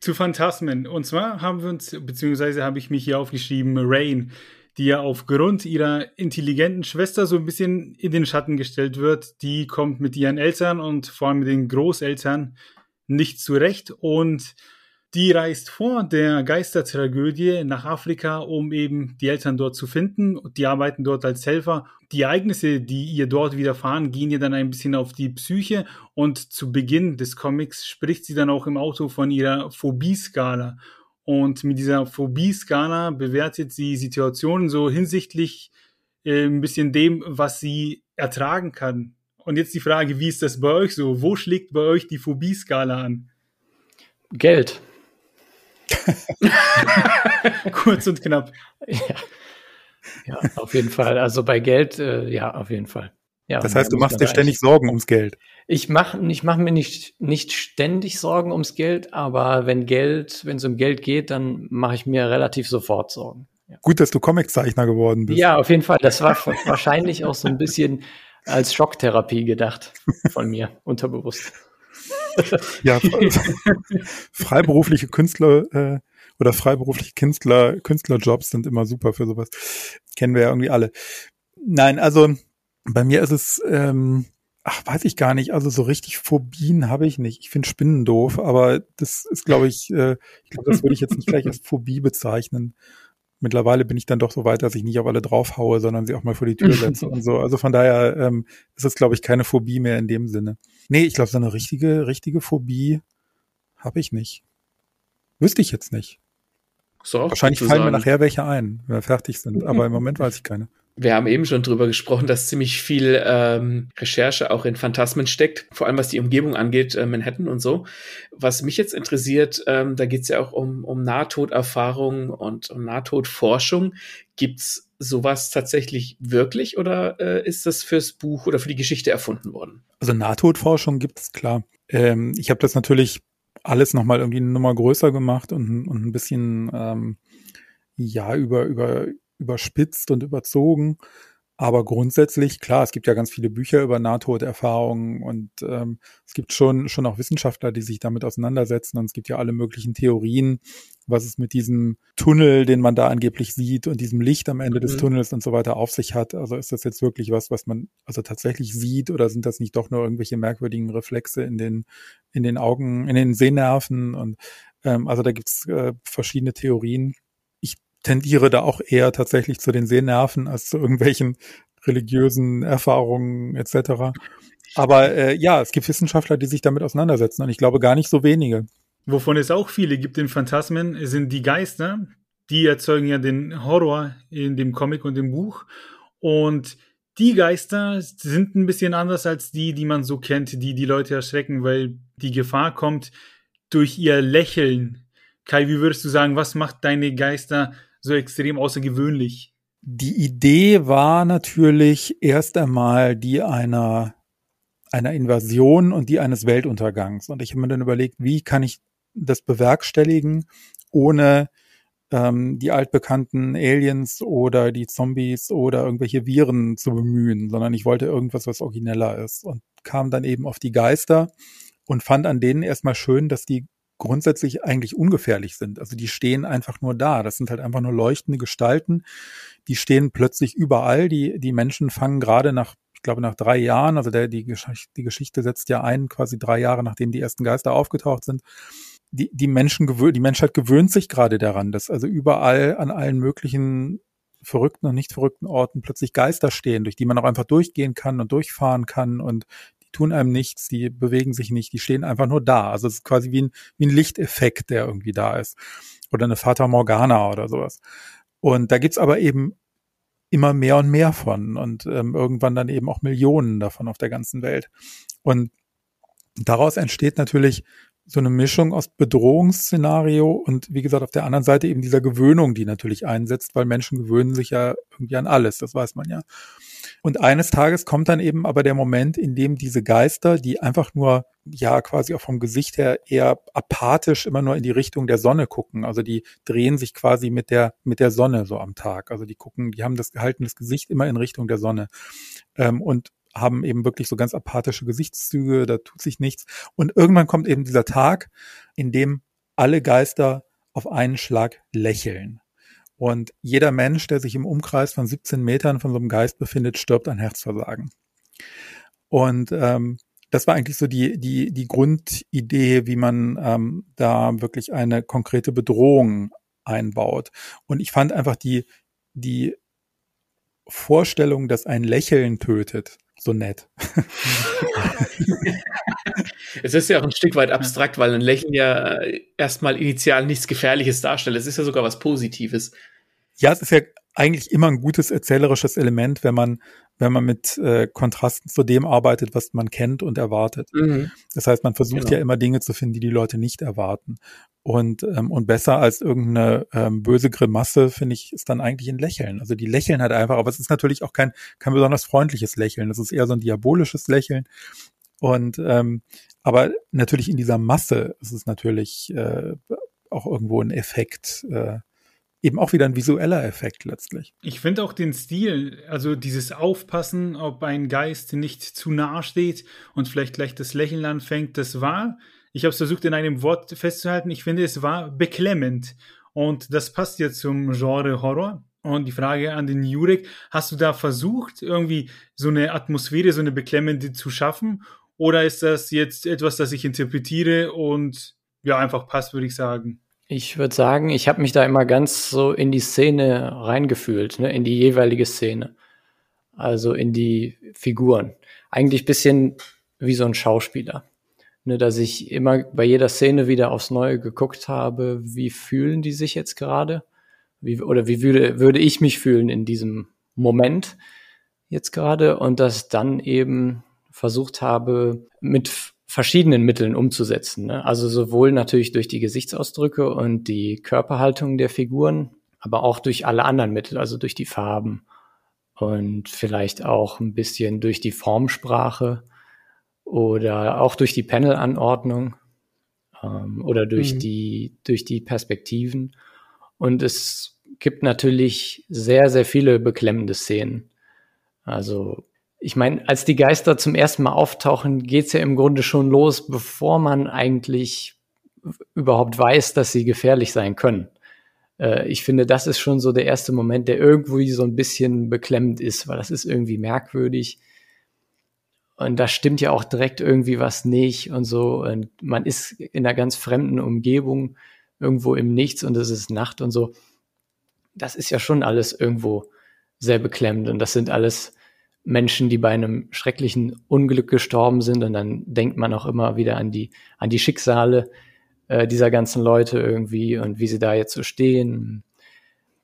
zu Phantasmen. Und zwar haben wir uns, beziehungsweise habe ich mich hier aufgeschrieben, Rain. die ja aufgrund ihrer intelligenten Schwester so ein bisschen in den Schatten gestellt wird. Die kommt mit ihren Eltern und vor allem mit den Großeltern nicht zurecht und die reist vor der Geistertragödie nach Afrika, um eben die Eltern dort zu finden. Die arbeiten dort als Helfer. Die Ereignisse, die ihr dort widerfahren, gehen ihr dann ein bisschen auf die Psyche. Und zu Beginn des Comics spricht sie dann auch im Auto von ihrer Phobie-Skala. Und mit dieser Phobie-Skala bewertet sie Situationen so hinsichtlich äh, ein bisschen dem, was sie ertragen kann. Und jetzt die Frage, wie ist das bei euch so? Wo schlägt bei euch die Phobie-Skala an? Geld. [LAUGHS] Kurz und knapp. Ja. ja, auf jeden Fall. Also bei Geld, äh, ja, auf jeden Fall. Ja, das heißt, du machst dir ständig Sorgen ums Geld. Ich mache ich mach mir nicht, nicht ständig Sorgen ums Geld, aber wenn Geld, wenn es um Geld geht, dann mache ich mir relativ sofort Sorgen. Ja. Gut, dass du Comiczeichner geworden bist. Ja, auf jeden Fall. Das war wahrscheinlich auch so ein bisschen als Schocktherapie gedacht von mir, unterbewusst ja, [LAUGHS] freiberufliche Künstler äh, oder freiberufliche Künstler, Künstlerjobs sind immer super für sowas. Kennen wir ja irgendwie alle. Nein, also bei mir ist es, ähm, ach, weiß ich gar nicht, also so richtig Phobien habe ich nicht. Ich finde Spinnen doof, aber das ist, glaube ich, äh, ich glaube, das würde ich jetzt nicht gleich als Phobie bezeichnen mittlerweile bin ich dann doch so weit, dass ich nicht auf alle draufhaue, sondern sie auch mal vor die Tür [LAUGHS] setze und so. Also von daher ähm, ist es, glaube ich, keine Phobie mehr in dem Sinne. Nee, ich glaube, so eine richtige, richtige Phobie habe ich nicht. Wüsste ich jetzt nicht. So, Wahrscheinlich fallen mir nachher welche ein, wenn wir fertig sind, [LAUGHS] aber im Moment weiß ich keine. Wir haben eben schon drüber gesprochen, dass ziemlich viel ähm, Recherche auch in Phantasmen steckt, vor allem was die Umgebung angeht, äh, Manhattan und so. Was mich jetzt interessiert, ähm, da geht es ja auch um, um Nahtoderfahrung und um Nahtodforschung. Gibt's sowas tatsächlich wirklich oder äh, ist das fürs Buch oder für die Geschichte erfunden worden? Also Nahtodforschung gibt's klar. Ähm, ich habe das natürlich alles nochmal irgendwie eine Nummer größer gemacht und, und ein bisschen ähm, ja über über überspitzt und überzogen. Aber grundsätzlich, klar, es gibt ja ganz viele Bücher über Nahtoderfahrungen und ähm, es gibt schon, schon auch Wissenschaftler, die sich damit auseinandersetzen und es gibt ja alle möglichen Theorien, was es mit diesem Tunnel, den man da angeblich sieht und diesem Licht am Ende mhm. des Tunnels und so weiter auf sich hat. Also ist das jetzt wirklich was, was man also tatsächlich sieht oder sind das nicht doch nur irgendwelche merkwürdigen Reflexe in den, in den Augen, in den Sehnerven und ähm, also da gibt's äh, verschiedene Theorien tendiere da auch eher tatsächlich zu den Sehnerven als zu irgendwelchen religiösen Erfahrungen etc. Aber äh, ja, es gibt Wissenschaftler, die sich damit auseinandersetzen und ich glaube gar nicht so wenige. Wovon es auch viele gibt in Phantasmen, sind die Geister. Die erzeugen ja den Horror in dem Comic und dem Buch. Und die Geister sind ein bisschen anders als die, die man so kennt, die die Leute erschrecken, weil die Gefahr kommt durch ihr Lächeln. Kai, wie würdest du sagen, was macht deine Geister so extrem außergewöhnlich? Die Idee war natürlich erst einmal die einer, einer Invasion und die eines Weltuntergangs. Und ich habe mir dann überlegt, wie kann ich das bewerkstelligen, ohne ähm, die altbekannten Aliens oder die Zombies oder irgendwelche Viren zu bemühen, sondern ich wollte irgendwas, was origineller ist und kam dann eben auf die Geister und fand an denen erstmal schön, dass die grundsätzlich eigentlich ungefährlich sind. Also die stehen einfach nur da. Das sind halt einfach nur leuchtende Gestalten. Die stehen plötzlich überall. Die, die Menschen fangen gerade nach, ich glaube, nach drei Jahren, also der, die, die Geschichte setzt ja ein, quasi drei Jahre, nachdem die ersten Geister aufgetaucht sind. Die, die Menschen gewöhnt, die Menschheit gewöhnt sich gerade daran, dass also überall an allen möglichen verrückten und nicht verrückten Orten plötzlich Geister stehen, durch die man auch einfach durchgehen kann und durchfahren kann und tun einem nichts, die bewegen sich nicht, die stehen einfach nur da. Also es ist quasi wie ein, wie ein Lichteffekt, der irgendwie da ist. Oder eine Fata Morgana oder sowas. Und da gibt's aber eben immer mehr und mehr von und ähm, irgendwann dann eben auch Millionen davon auf der ganzen Welt. Und daraus entsteht natürlich so eine Mischung aus Bedrohungsszenario und wie gesagt auf der anderen Seite eben dieser Gewöhnung, die natürlich einsetzt, weil Menschen gewöhnen sich ja irgendwie an alles, das weiß man ja. Und eines Tages kommt dann eben aber der Moment, in dem diese Geister, die einfach nur, ja, quasi auch vom Gesicht her eher apathisch immer nur in die Richtung der Sonne gucken. Also die drehen sich quasi mit der, mit der Sonne so am Tag. Also die gucken, die haben das gehaltenes Gesicht immer in Richtung der Sonne. Ähm, und haben eben wirklich so ganz apathische Gesichtszüge, da tut sich nichts. Und irgendwann kommt eben dieser Tag, in dem alle Geister auf einen Schlag lächeln. Und jeder Mensch, der sich im Umkreis von 17 Metern von so einem Geist befindet, stirbt an Herzversagen. Und ähm, das war eigentlich so die, die, die Grundidee, wie man ähm, da wirklich eine konkrete Bedrohung einbaut. Und ich fand einfach die, die Vorstellung, dass ein Lächeln tötet, so nett. es ist ja auch ein Stück weit abstrakt, weil ein Lächeln ja äh, erstmal initial nichts Gefährliches darstellt. Es ist ja sogar was Positives. Ja, es ist ja eigentlich immer ein gutes erzählerisches Element, wenn man, wenn man mit äh, Kontrasten zu dem arbeitet, was man kennt und erwartet. Mhm. Das heißt, man versucht genau. ja immer Dinge zu finden, die die Leute nicht erwarten. Und, ähm, und besser als irgendeine ähm, böse Grimasse, finde ich, ist dann eigentlich ein Lächeln. Also die lächeln halt einfach, aber es ist natürlich auch kein, kein besonders freundliches Lächeln. Es ist eher so ein diabolisches Lächeln. Und ähm, aber natürlich in dieser Masse ist es natürlich äh, auch irgendwo ein Effekt, äh, eben auch wieder ein visueller Effekt letztlich. Ich finde auch den Stil, also dieses Aufpassen, ob ein Geist nicht zu nah steht und vielleicht gleich das Lächeln anfängt, das war, ich habe es versucht in einem Wort festzuhalten, ich finde, es war beklemmend. Und das passt jetzt zum Genre Horror. Und die Frage an den Jurek, hast du da versucht, irgendwie so eine Atmosphäre, so eine beklemmende zu schaffen? Oder ist das jetzt etwas, das ich interpretiere und ja, einfach passt, würde ich sagen? Ich würde sagen, ich habe mich da immer ganz so in die Szene reingefühlt, ne, in die jeweilige Szene. Also in die Figuren. Eigentlich bisschen wie so ein Schauspieler. Ne, dass ich immer bei jeder Szene wieder aufs Neue geguckt habe, wie fühlen die sich jetzt gerade? Wie, oder wie würde, würde ich mich fühlen in diesem Moment jetzt gerade? Und das dann eben versucht habe, mit verschiedenen Mitteln umzusetzen. Ne? Also sowohl natürlich durch die Gesichtsausdrücke und die Körperhaltung der Figuren, aber auch durch alle anderen Mittel, also durch die Farben und vielleicht auch ein bisschen durch die Formsprache oder auch durch die Panelanordnung ähm, oder durch mhm. die durch die Perspektiven. Und es gibt natürlich sehr sehr viele beklemmende Szenen. Also ich meine, als die Geister zum ersten Mal auftauchen, geht's ja im Grunde schon los, bevor man eigentlich überhaupt weiß, dass sie gefährlich sein können. Äh, ich finde, das ist schon so der erste Moment, der irgendwie so ein bisschen beklemmend ist, weil das ist irgendwie merkwürdig. Und da stimmt ja auch direkt irgendwie was nicht und so. Und man ist in einer ganz fremden Umgebung, irgendwo im Nichts und es ist Nacht und so. Das ist ja schon alles irgendwo sehr beklemmend und das sind alles Menschen, die bei einem schrecklichen Unglück gestorben sind. Und dann denkt man auch immer wieder an die, an die Schicksale äh, dieser ganzen Leute irgendwie und wie sie da jetzt so stehen.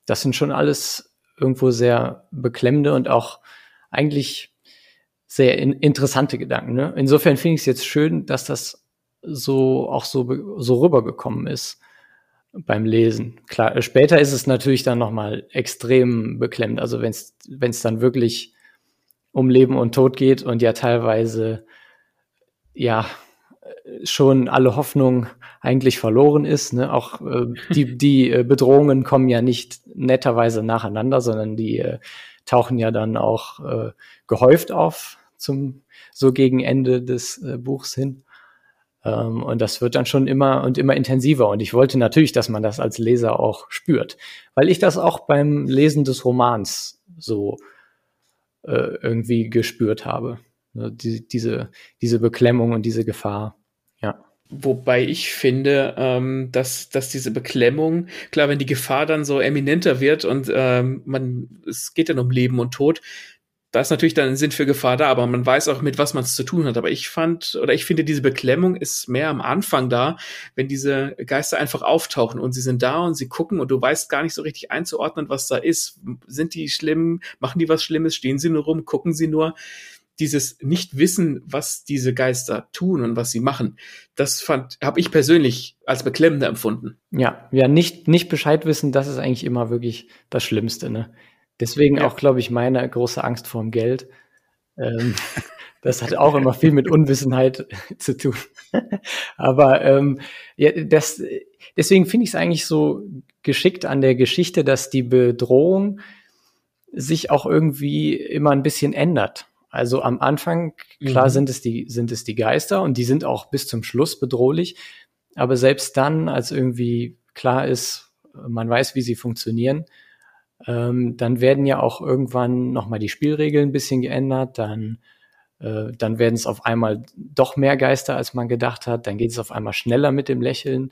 Das sind schon alles irgendwo sehr beklemmende und auch eigentlich sehr in, interessante Gedanken. Ne? Insofern finde ich es jetzt schön, dass das so auch so, so rübergekommen ist beim Lesen. Klar, später ist es natürlich dann nochmal extrem beklemmt. Also wenn es dann wirklich um Leben und Tod geht und ja teilweise ja schon alle Hoffnung eigentlich verloren ist. Ne? Auch äh, die, [LAUGHS] die äh, Bedrohungen kommen ja nicht netterweise nacheinander, sondern die äh, tauchen ja dann auch äh, gehäuft auf zum so gegen Ende des äh, Buchs hin. Ähm, und das wird dann schon immer und immer intensiver. Und ich wollte natürlich, dass man das als Leser auch spürt, weil ich das auch beim Lesen des Romans so äh, irgendwie gespürt habe. Ne, die, diese, diese Beklemmung und diese Gefahr. Ja. Wobei ich finde, ähm, dass, dass diese Beklemmung, klar, wenn die Gefahr dann so eminenter wird und ähm, man, es geht dann um Leben und Tod, da ist natürlich dann ein Sinn für Gefahr da, aber man weiß auch, mit was man es zu tun hat. Aber ich fand, oder ich finde, diese Beklemmung ist mehr am Anfang da, wenn diese Geister einfach auftauchen und sie sind da und sie gucken und du weißt gar nicht so richtig einzuordnen, was da ist. Sind die schlimm? Machen die was Schlimmes? Stehen sie nur rum? Gucken sie nur? Dieses Nicht-Wissen, was diese Geister tun und was sie machen, das fand, habe ich persönlich als beklemmender empfunden. Ja, ja, nicht, nicht Bescheid wissen, das ist eigentlich immer wirklich das Schlimmste, ne? Deswegen ja. auch, glaube ich, meine große Angst vorm Geld. Ähm, [LAUGHS] das hat auch immer viel mit Unwissenheit [LAUGHS] zu tun. [LAUGHS] Aber ähm, ja, das, deswegen finde ich es eigentlich so geschickt an der Geschichte, dass die Bedrohung sich auch irgendwie immer ein bisschen ändert. Also am Anfang, klar, mhm. sind es die, sind es die Geister und die sind auch bis zum Schluss bedrohlich. Aber selbst dann, als irgendwie klar ist, man weiß, wie sie funktionieren, ähm, dann werden ja auch irgendwann nochmal die Spielregeln ein bisschen geändert, dann, äh, dann werden es auf einmal doch mehr Geister, als man gedacht hat, dann geht es auf einmal schneller mit dem Lächeln,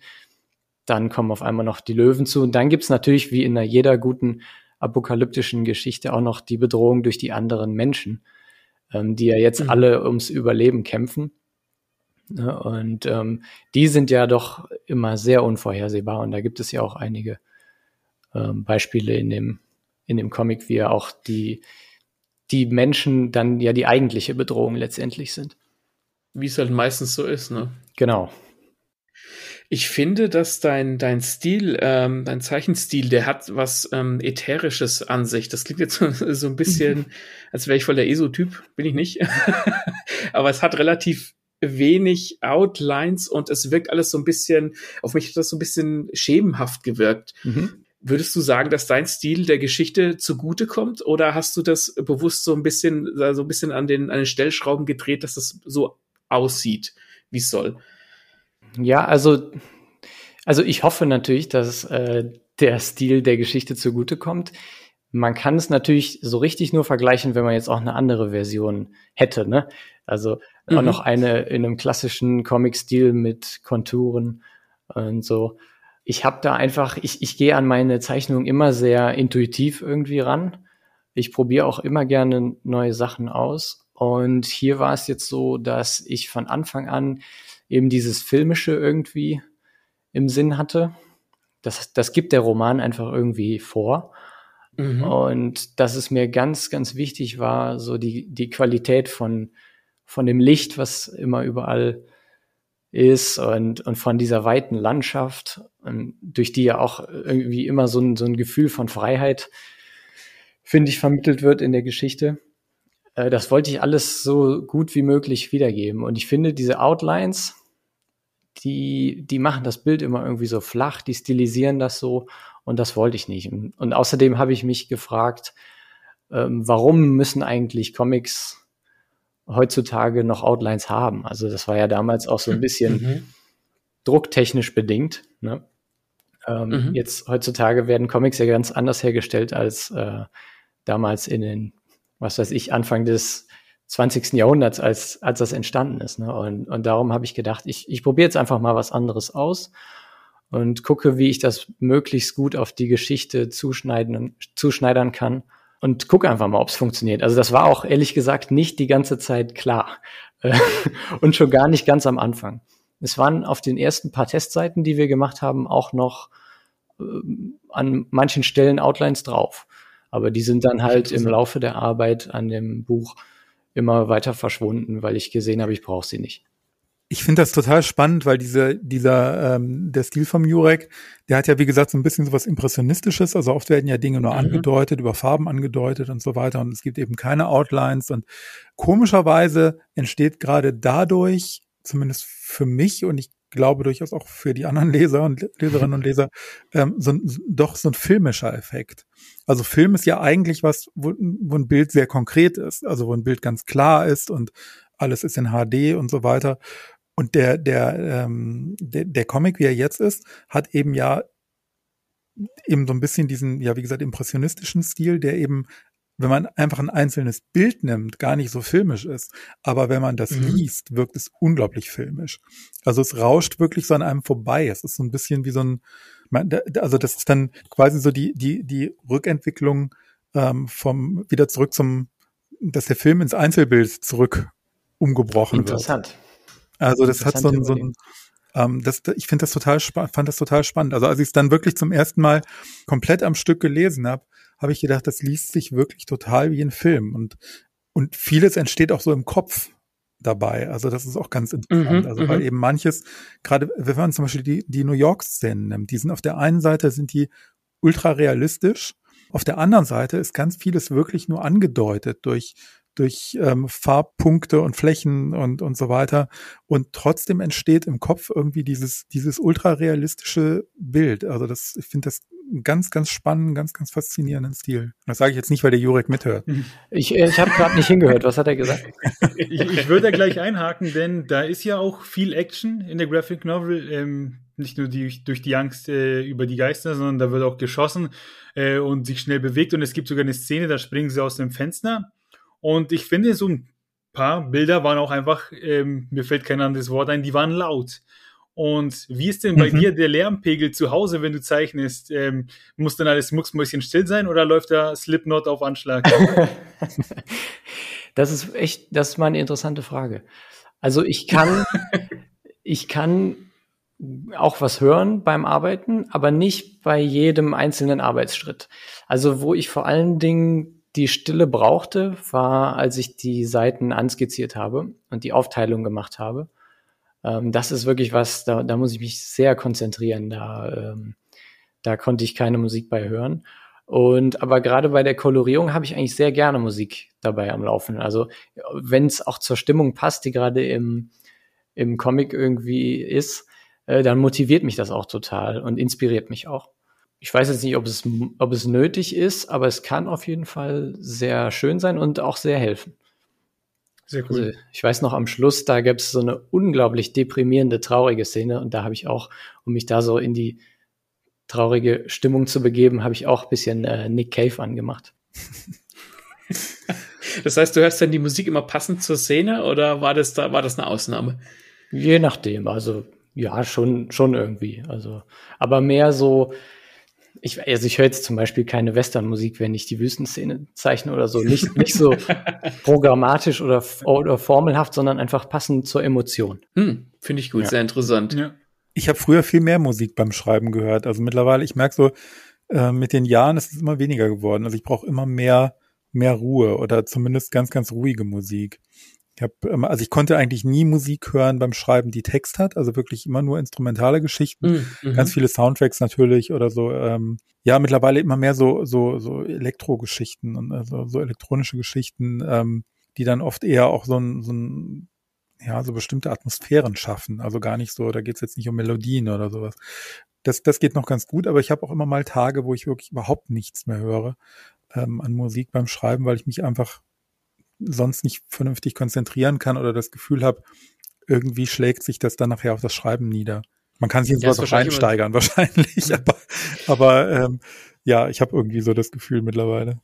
dann kommen auf einmal noch die Löwen zu und dann gibt's natürlich wie in jeder guten apokalyptischen Geschichte auch noch die Bedrohung durch die anderen Menschen, ähm, die ja jetzt mhm. alle ums Überleben kämpfen. Ne? Und ähm, die sind ja doch immer sehr unvorhersehbar und da gibt es ja auch einige ähm, Beispiele in dem, in dem Comic, wie ja auch die, die Menschen dann ja die eigentliche Bedrohung letztendlich sind. Wie es halt meistens so ist, ne? Genau. Ich finde, dass dein, dein Stil, ähm, dein Zeichenstil, der hat was ähm, Ätherisches an sich. Das klingt jetzt so, [LAUGHS] so ein bisschen, [LAUGHS] als wäre ich voll der ESO-Typ, bin ich nicht. [LAUGHS] Aber es hat relativ wenig Outlines und es wirkt alles so ein bisschen, auf mich hat das so ein bisschen schemenhaft gewirkt. Mhm. Würdest du sagen, dass dein Stil der Geschichte zugute kommt oder hast du das bewusst so ein bisschen, so ein bisschen an den, an den Stellschrauben gedreht, dass das so aussieht, wie es soll? Ja, also, also ich hoffe natürlich, dass äh, der Stil der Geschichte zugute kommt. Man kann es natürlich so richtig nur vergleichen, wenn man jetzt auch eine andere Version hätte, ne? Also mhm. auch noch eine in einem klassischen Comic-Stil mit Konturen und so. Ich habe da einfach, ich, ich gehe an meine Zeichnung immer sehr intuitiv irgendwie ran. Ich probiere auch immer gerne neue Sachen aus. Und hier war es jetzt so, dass ich von Anfang an eben dieses Filmische irgendwie im Sinn hatte. Das, das gibt der Roman einfach irgendwie vor. Mhm. Und dass es mir ganz, ganz wichtig war, so die, die Qualität von, von dem Licht, was immer überall ist und, und von dieser weiten Landschaft, durch die ja auch irgendwie immer so ein, so ein Gefühl von Freiheit, finde ich, vermittelt wird in der Geschichte. Äh, das wollte ich alles so gut wie möglich wiedergeben. Und ich finde, diese Outlines, die, die machen das Bild immer irgendwie so flach, die stilisieren das so und das wollte ich nicht. Und, und außerdem habe ich mich gefragt, ähm, warum müssen eigentlich Comics heutzutage noch Outlines haben? Also das war ja damals auch so ein bisschen mhm. drucktechnisch bedingt. Ne? Ähm, mhm. Jetzt heutzutage werden Comics ja ganz anders hergestellt als äh, damals in den, was weiß ich, Anfang des 20. Jahrhunderts, als, als das entstanden ist. Ne? Und, und darum habe ich gedacht, ich, ich probiere jetzt einfach mal was anderes aus und gucke, wie ich das möglichst gut auf die Geschichte zuschneiden, zuschneidern kann und gucke einfach mal, ob es funktioniert. Also das war auch ehrlich gesagt nicht die ganze Zeit klar [LAUGHS] und schon gar nicht ganz am Anfang. Es waren auf den ersten paar Testseiten, die wir gemacht haben, auch noch äh, an manchen Stellen Outlines drauf. Aber die sind dann halt im Laufe der Arbeit an dem Buch immer weiter verschwunden, weil ich gesehen habe, ich brauche sie nicht. Ich finde das total spannend, weil diese, dieser, ähm, der Stil vom Jurek, der hat ja, wie gesagt, so ein bisschen so was Impressionistisches. Also oft werden ja Dinge nur mhm. angedeutet, über Farben angedeutet und so weiter. Und es gibt eben keine Outlines. Und komischerweise entsteht gerade dadurch, zumindest für mich und ich glaube durchaus auch für die anderen Leser und Leserinnen und Leser, [LAUGHS] ähm, so ein, doch so ein filmischer Effekt. Also Film ist ja eigentlich was, wo, wo ein Bild sehr konkret ist, also wo ein Bild ganz klar ist und alles ist in HD und so weiter. Und der, der, ähm, der, der Comic, wie er jetzt ist, hat eben ja eben so ein bisschen diesen, ja, wie gesagt, impressionistischen Stil, der eben wenn man einfach ein einzelnes Bild nimmt, gar nicht so filmisch ist. Aber wenn man das mhm. liest, wirkt es unglaublich filmisch. Also es rauscht wirklich so an einem vorbei. Es ist so ein bisschen wie so ein, also das ist dann quasi so die, die, die Rückentwicklung ähm, vom, wieder zurück zum, dass der Film ins Einzelbild zurück umgebrochen Interessant. wird. Also das hat so ein, so ein ähm, das, ich finde das total fand das total spannend. Also als ich es dann wirklich zum ersten Mal komplett am Stück gelesen habe, habe ich gedacht, das liest sich wirklich total wie ein Film und und vieles entsteht auch so im Kopf dabei. Also das ist auch ganz interessant. Mhm, also weil mhm. eben manches, gerade wenn man zum Beispiel die, die New York-Szenen nimmt, die sind auf der einen Seite sind die ultra realistisch, auf der anderen Seite ist ganz vieles wirklich nur angedeutet durch durch ähm, Farbpunkte und Flächen und und so weiter und trotzdem entsteht im Kopf irgendwie dieses dieses ultra realistische Bild. Also das ich finde das ganz, ganz spannenden, ganz, ganz faszinierenden Stil. Das sage ich jetzt nicht, weil der Jurek mithört. Ich, äh, ich habe gerade nicht hingehört. Was hat er gesagt? [LAUGHS] ich, ich würde da gleich einhaken, denn da ist ja auch viel Action in der Graphic Novel. Ähm, nicht nur die, durch die Angst äh, über die Geister, sondern da wird auch geschossen äh, und sich schnell bewegt. Und es gibt sogar eine Szene, da springen sie aus dem Fenster. Und ich finde, so ein paar Bilder waren auch einfach, ähm, mir fällt kein anderes Wort ein, die waren laut. Und wie ist denn bei mhm. dir der Lärmpegel zu Hause, wenn du zeichnest? Ähm, muss dann alles mucksmäuschen still sein oder läuft da Slipknot auf Anschlag? [LAUGHS] das ist echt, das ist mal eine interessante Frage. Also ich kann, [LAUGHS] ich kann auch was hören beim Arbeiten, aber nicht bei jedem einzelnen Arbeitsschritt. Also wo ich vor allen Dingen die Stille brauchte, war, als ich die Seiten anskizziert habe und die Aufteilung gemacht habe. Ähm, das ist wirklich was, da, da muss ich mich sehr konzentrieren. Da, ähm, da konnte ich keine Musik bei hören. Und aber gerade bei der Kolorierung habe ich eigentlich sehr gerne Musik dabei am Laufen. Also wenn es auch zur Stimmung passt, die gerade im, im Comic irgendwie ist, äh, dann motiviert mich das auch total und inspiriert mich auch. Ich weiß jetzt nicht, ob es, ob es nötig ist, aber es kann auf jeden Fall sehr schön sein und auch sehr helfen. Sehr cool. Also ich weiß noch am Schluss, da gab es so eine unglaublich deprimierende, traurige Szene und da habe ich auch, um mich da so in die traurige Stimmung zu begeben, habe ich auch ein bisschen äh, Nick Cave angemacht. [LAUGHS] das heißt, du hörst dann die Musik immer passend zur Szene oder war das da, war das eine Ausnahme? Je nachdem, also ja, schon, schon irgendwie. Also, aber mehr so, ich, also ich höre jetzt zum Beispiel keine Westernmusik, wenn ich die Wüstenszene zeichne oder so. Nicht, nicht so [LAUGHS] programmatisch oder, oder formelhaft, sondern einfach passend zur Emotion. Hm, Finde ich gut, ja. sehr interessant. Ja. Ich habe früher viel mehr Musik beim Schreiben gehört. Also mittlerweile, ich merke so, äh, mit den Jahren ist es immer weniger geworden. Also ich brauche immer mehr, mehr Ruhe oder zumindest ganz, ganz ruhige Musik. Ich hab, also ich konnte eigentlich nie Musik hören beim Schreiben, die Text hat, also wirklich immer nur instrumentale Geschichten, mhm. ganz viele Soundtracks natürlich oder so. Ähm, ja, mittlerweile immer mehr so so so Elektro-Geschichten und also so elektronische Geschichten, ähm, die dann oft eher auch so ein, so ein ja so bestimmte Atmosphären schaffen. Also gar nicht so, da geht's jetzt nicht um Melodien oder sowas. Das das geht noch ganz gut, aber ich habe auch immer mal Tage, wo ich wirklich überhaupt nichts mehr höre ähm, an Musik beim Schreiben, weil ich mich einfach sonst nicht vernünftig konzentrieren kann oder das Gefühl habe, irgendwie schlägt sich das dann nachher auf das Schreiben nieder. Man kann sich jetzt ja, was reinsteigern [LAUGHS] wahrscheinlich, aber, aber ähm, ja, ich habe irgendwie so das Gefühl mittlerweile.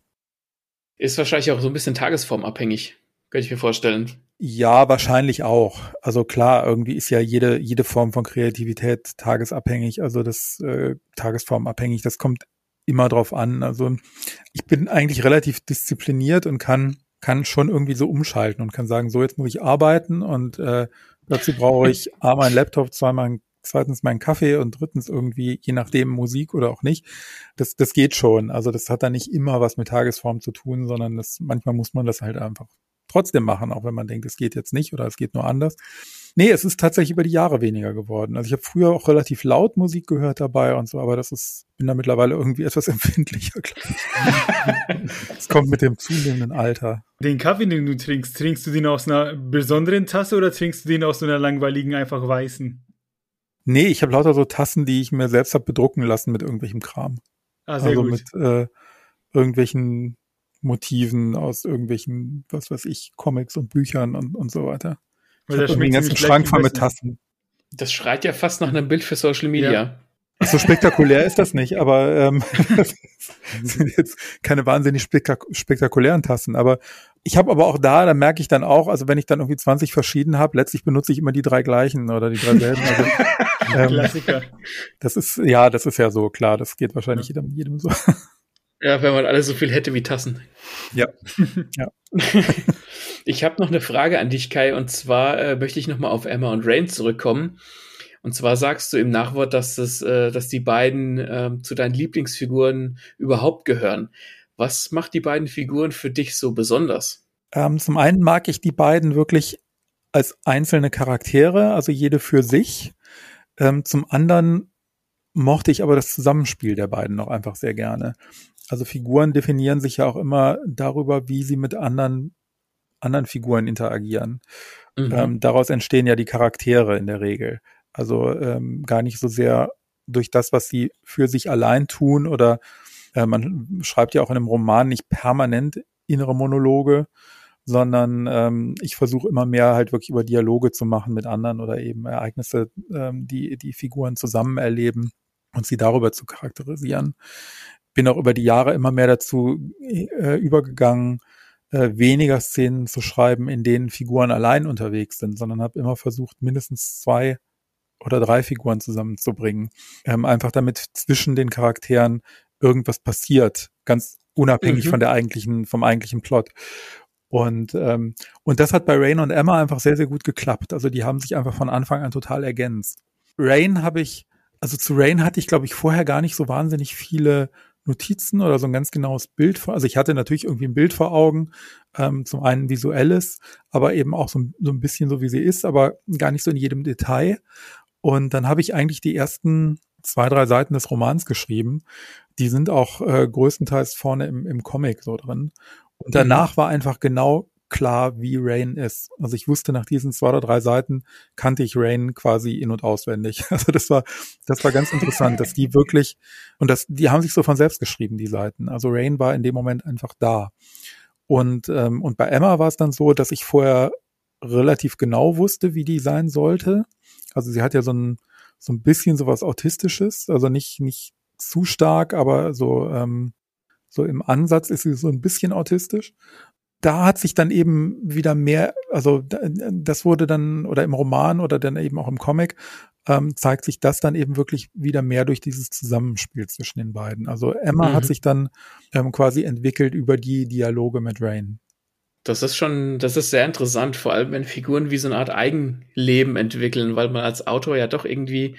Ist wahrscheinlich auch so ein bisschen tagesformabhängig, könnte ich mir vorstellen. Ja, wahrscheinlich auch. Also klar, irgendwie ist ja jede, jede Form von Kreativität tagesabhängig, also das äh, tagesformabhängig, das kommt immer drauf an. Also ich bin eigentlich relativ diszipliniert und kann kann schon irgendwie so umschalten und kann sagen, so jetzt muss ich arbeiten und äh, dazu brauche ich A, meinen Laptop, zweimal zweitens meinen Kaffee und drittens irgendwie, je nachdem, Musik oder auch nicht. Das, das geht schon. Also das hat da nicht immer was mit Tagesform zu tun, sondern das, manchmal muss man das halt einfach trotzdem machen, auch wenn man denkt, es geht jetzt nicht oder es geht nur anders. Nee, es ist tatsächlich über die Jahre weniger geworden. Also ich habe früher auch relativ laut Musik gehört dabei und so, aber das ist, bin da mittlerweile irgendwie etwas [LAUGHS] empfindlicher, glaube ich. Es kommt mit dem zunehmenden Alter. Den Kaffee, den du trinkst, trinkst du den aus einer besonderen Tasse oder trinkst du den aus so einer langweiligen, einfach weißen? Nee, ich habe lauter so Tassen, die ich mir selbst habe bedrucken lassen mit irgendwelchem Kram. Ah, sehr also gut. mit äh, irgendwelchen Motiven aus irgendwelchen, was weiß ich, Comics und Büchern und, und so weiter. Weil ich habe den ganzen Schrank voll mit Tassen. Das schreit ja fast nach einem Bild für Social Media. Ja. So spektakulär ist das nicht, aber ähm, [LAUGHS] sind jetzt keine wahnsinnig spektak spektakulären Tassen. Aber ich habe aber auch da, da merke ich dann auch, also wenn ich dann irgendwie 20 verschieden habe, letztlich benutze ich immer die drei gleichen oder die drei selben. Also, [LAUGHS] ähm, Klassiker. Das ist, ja, das ist ja so, klar, das geht wahrscheinlich ja. jedem, jedem so. Ja, wenn man alles so viel hätte wie Tassen. Ja. [LAUGHS] ja. Ich habe noch eine Frage an dich, Kai, und zwar äh, möchte ich nochmal auf Emma und Rain zurückkommen. Und zwar sagst du im Nachwort, dass, das, äh, dass die beiden äh, zu deinen Lieblingsfiguren überhaupt gehören. Was macht die beiden Figuren für dich so besonders? Ähm, zum einen mag ich die beiden wirklich als einzelne Charaktere, also jede für sich. Ähm, zum anderen mochte ich aber das Zusammenspiel der beiden noch einfach sehr gerne. Also Figuren definieren sich ja auch immer darüber, wie sie mit anderen, anderen Figuren interagieren. Mhm. Ähm, daraus entstehen ja die Charaktere in der Regel. Also ähm, gar nicht so sehr durch das, was sie für sich allein tun oder äh, man schreibt ja auch in einem Roman nicht permanent innere Monologe, sondern ähm, ich versuche immer mehr halt wirklich über Dialoge zu machen mit anderen oder eben Ereignisse, ähm, die die Figuren zusammen erleben und sie darüber zu charakterisieren. Bin auch über die Jahre immer mehr dazu äh, übergegangen, äh, weniger Szenen zu schreiben, in denen Figuren allein unterwegs sind, sondern habe immer versucht, mindestens zwei oder drei Figuren zusammenzubringen. Ähm, einfach damit zwischen den Charakteren irgendwas passiert, ganz unabhängig mhm. von der eigentlichen, vom eigentlichen Plot. Und, ähm, und das hat bei Rain und Emma einfach sehr, sehr gut geklappt. Also die haben sich einfach von Anfang an total ergänzt. Rain habe ich, also zu Rain hatte ich, glaube ich, vorher gar nicht so wahnsinnig viele Notizen oder so ein ganz genaues Bild vor. Also ich hatte natürlich irgendwie ein Bild vor Augen, ähm, zum einen visuelles, aber eben auch so, so ein bisschen so, wie sie ist, aber gar nicht so in jedem Detail. Und dann habe ich eigentlich die ersten zwei, drei Seiten des Romans geschrieben. Die sind auch äh, größtenteils vorne im, im Comic so drin. Und danach mhm. war einfach genau klar, wie Rain ist. Also ich wusste nach diesen zwei oder drei Seiten kannte ich Rain quasi in- und auswendig. [LAUGHS] Also das war, das war ganz interessant, dass die wirklich, und das, die haben sich so von selbst geschrieben, die Seiten. Also Rain war in dem Moment einfach da. Und, ähm, und bei Emma war es dann so, dass ich vorher relativ genau wusste, wie die sein sollte. Also sie hat ja so ein, so ein bisschen sowas Autistisches, also nicht, nicht zu stark, aber so, ähm, so im Ansatz ist sie so ein bisschen autistisch da hat sich dann eben wieder mehr, also das wurde dann, oder im Roman oder dann eben auch im Comic, ähm, zeigt sich das dann eben wirklich wieder mehr durch dieses Zusammenspiel zwischen den beiden. Also Emma mhm. hat sich dann ähm, quasi entwickelt über die Dialoge mit Rain. Das ist schon, das ist sehr interessant, vor allem wenn Figuren wie so eine Art Eigenleben entwickeln, weil man als Autor ja doch irgendwie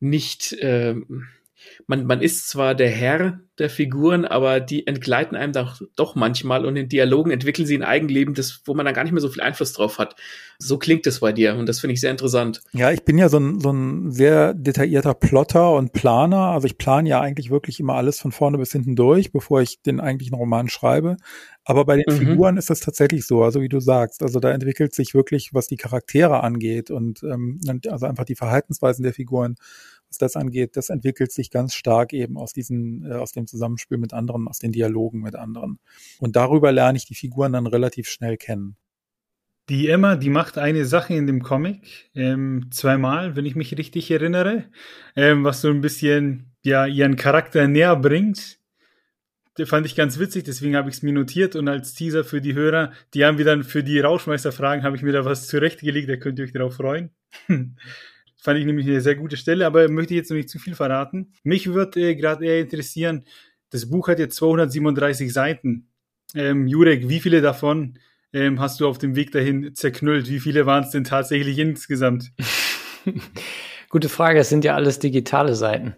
nicht, äh, man, man ist zwar der Herr der Figuren, aber die entgleiten einem doch, doch manchmal und in Dialogen entwickeln sie ein Eigenleben, das, wo man dann gar nicht mehr so viel Einfluss drauf hat. So klingt es bei dir und das finde ich sehr interessant. Ja, ich bin ja so ein, so ein sehr detaillierter Plotter und Planer. Also ich plane ja eigentlich wirklich immer alles von vorne bis hinten durch, bevor ich den eigentlichen Roman schreibe. Aber bei den mhm. Figuren ist das tatsächlich so, also wie du sagst. Also da entwickelt sich wirklich, was die Charaktere angeht und ähm, also einfach die Verhaltensweisen der Figuren was das angeht, das entwickelt sich ganz stark eben aus diesen, äh, aus dem Zusammenspiel mit anderen, aus den Dialogen mit anderen. Und darüber lerne ich die Figuren dann relativ schnell kennen. Die Emma, die macht eine Sache in dem Comic, ähm, zweimal, wenn ich mich richtig erinnere, ähm, was so ein bisschen ja ihren Charakter näher bringt. Das fand ich ganz witzig, deswegen habe ich es mir notiert und als Teaser für die Hörer, die haben wir dann für die Rauschmeister-Fragen, habe ich mir da was zurechtgelegt, da könnt ihr euch darauf freuen. [LAUGHS] Fand ich nämlich eine sehr gute Stelle, aber möchte jetzt noch nicht zu viel verraten. Mich würde äh, gerade eher interessieren, das Buch hat jetzt 237 Seiten. Ähm, Jurek, wie viele davon ähm, hast du auf dem Weg dahin zerknüllt? Wie viele waren es denn tatsächlich insgesamt? [LAUGHS] Gute Frage, es sind ja alles digitale Seiten.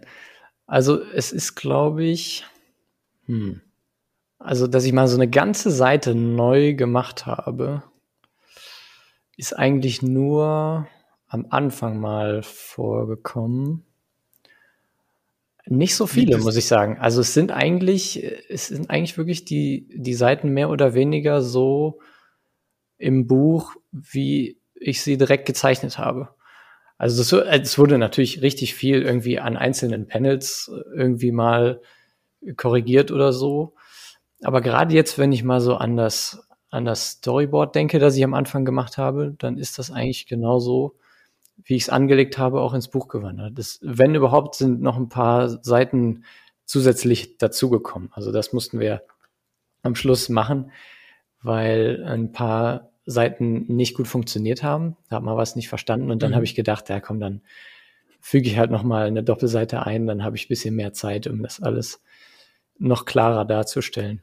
Also es ist, glaube ich, hm, also dass ich mal so eine ganze Seite neu gemacht habe, ist eigentlich nur am Anfang mal vorgekommen. Nicht so viele, muss ich sagen. Also es sind eigentlich, es sind eigentlich wirklich die, die Seiten mehr oder weniger so im Buch, wie ich sie direkt gezeichnet habe. Also es, es wurde natürlich richtig viel irgendwie an einzelnen Panels irgendwie mal korrigiert oder so. Aber gerade jetzt, wenn ich mal so an das, an das Storyboard denke, das ich am Anfang gemacht habe, dann ist das eigentlich genauso, wie ich es angelegt habe, auch ins Buch gewandert. Das, wenn überhaupt, sind noch ein paar Seiten zusätzlich dazugekommen. Also das mussten wir am Schluss machen, weil ein paar Seiten nicht gut funktioniert haben. Da hat man was nicht verstanden und dann mhm. habe ich gedacht, ja komm, dann füge ich halt noch mal eine Doppelseite ein, dann habe ich ein bisschen mehr Zeit, um das alles noch klarer darzustellen.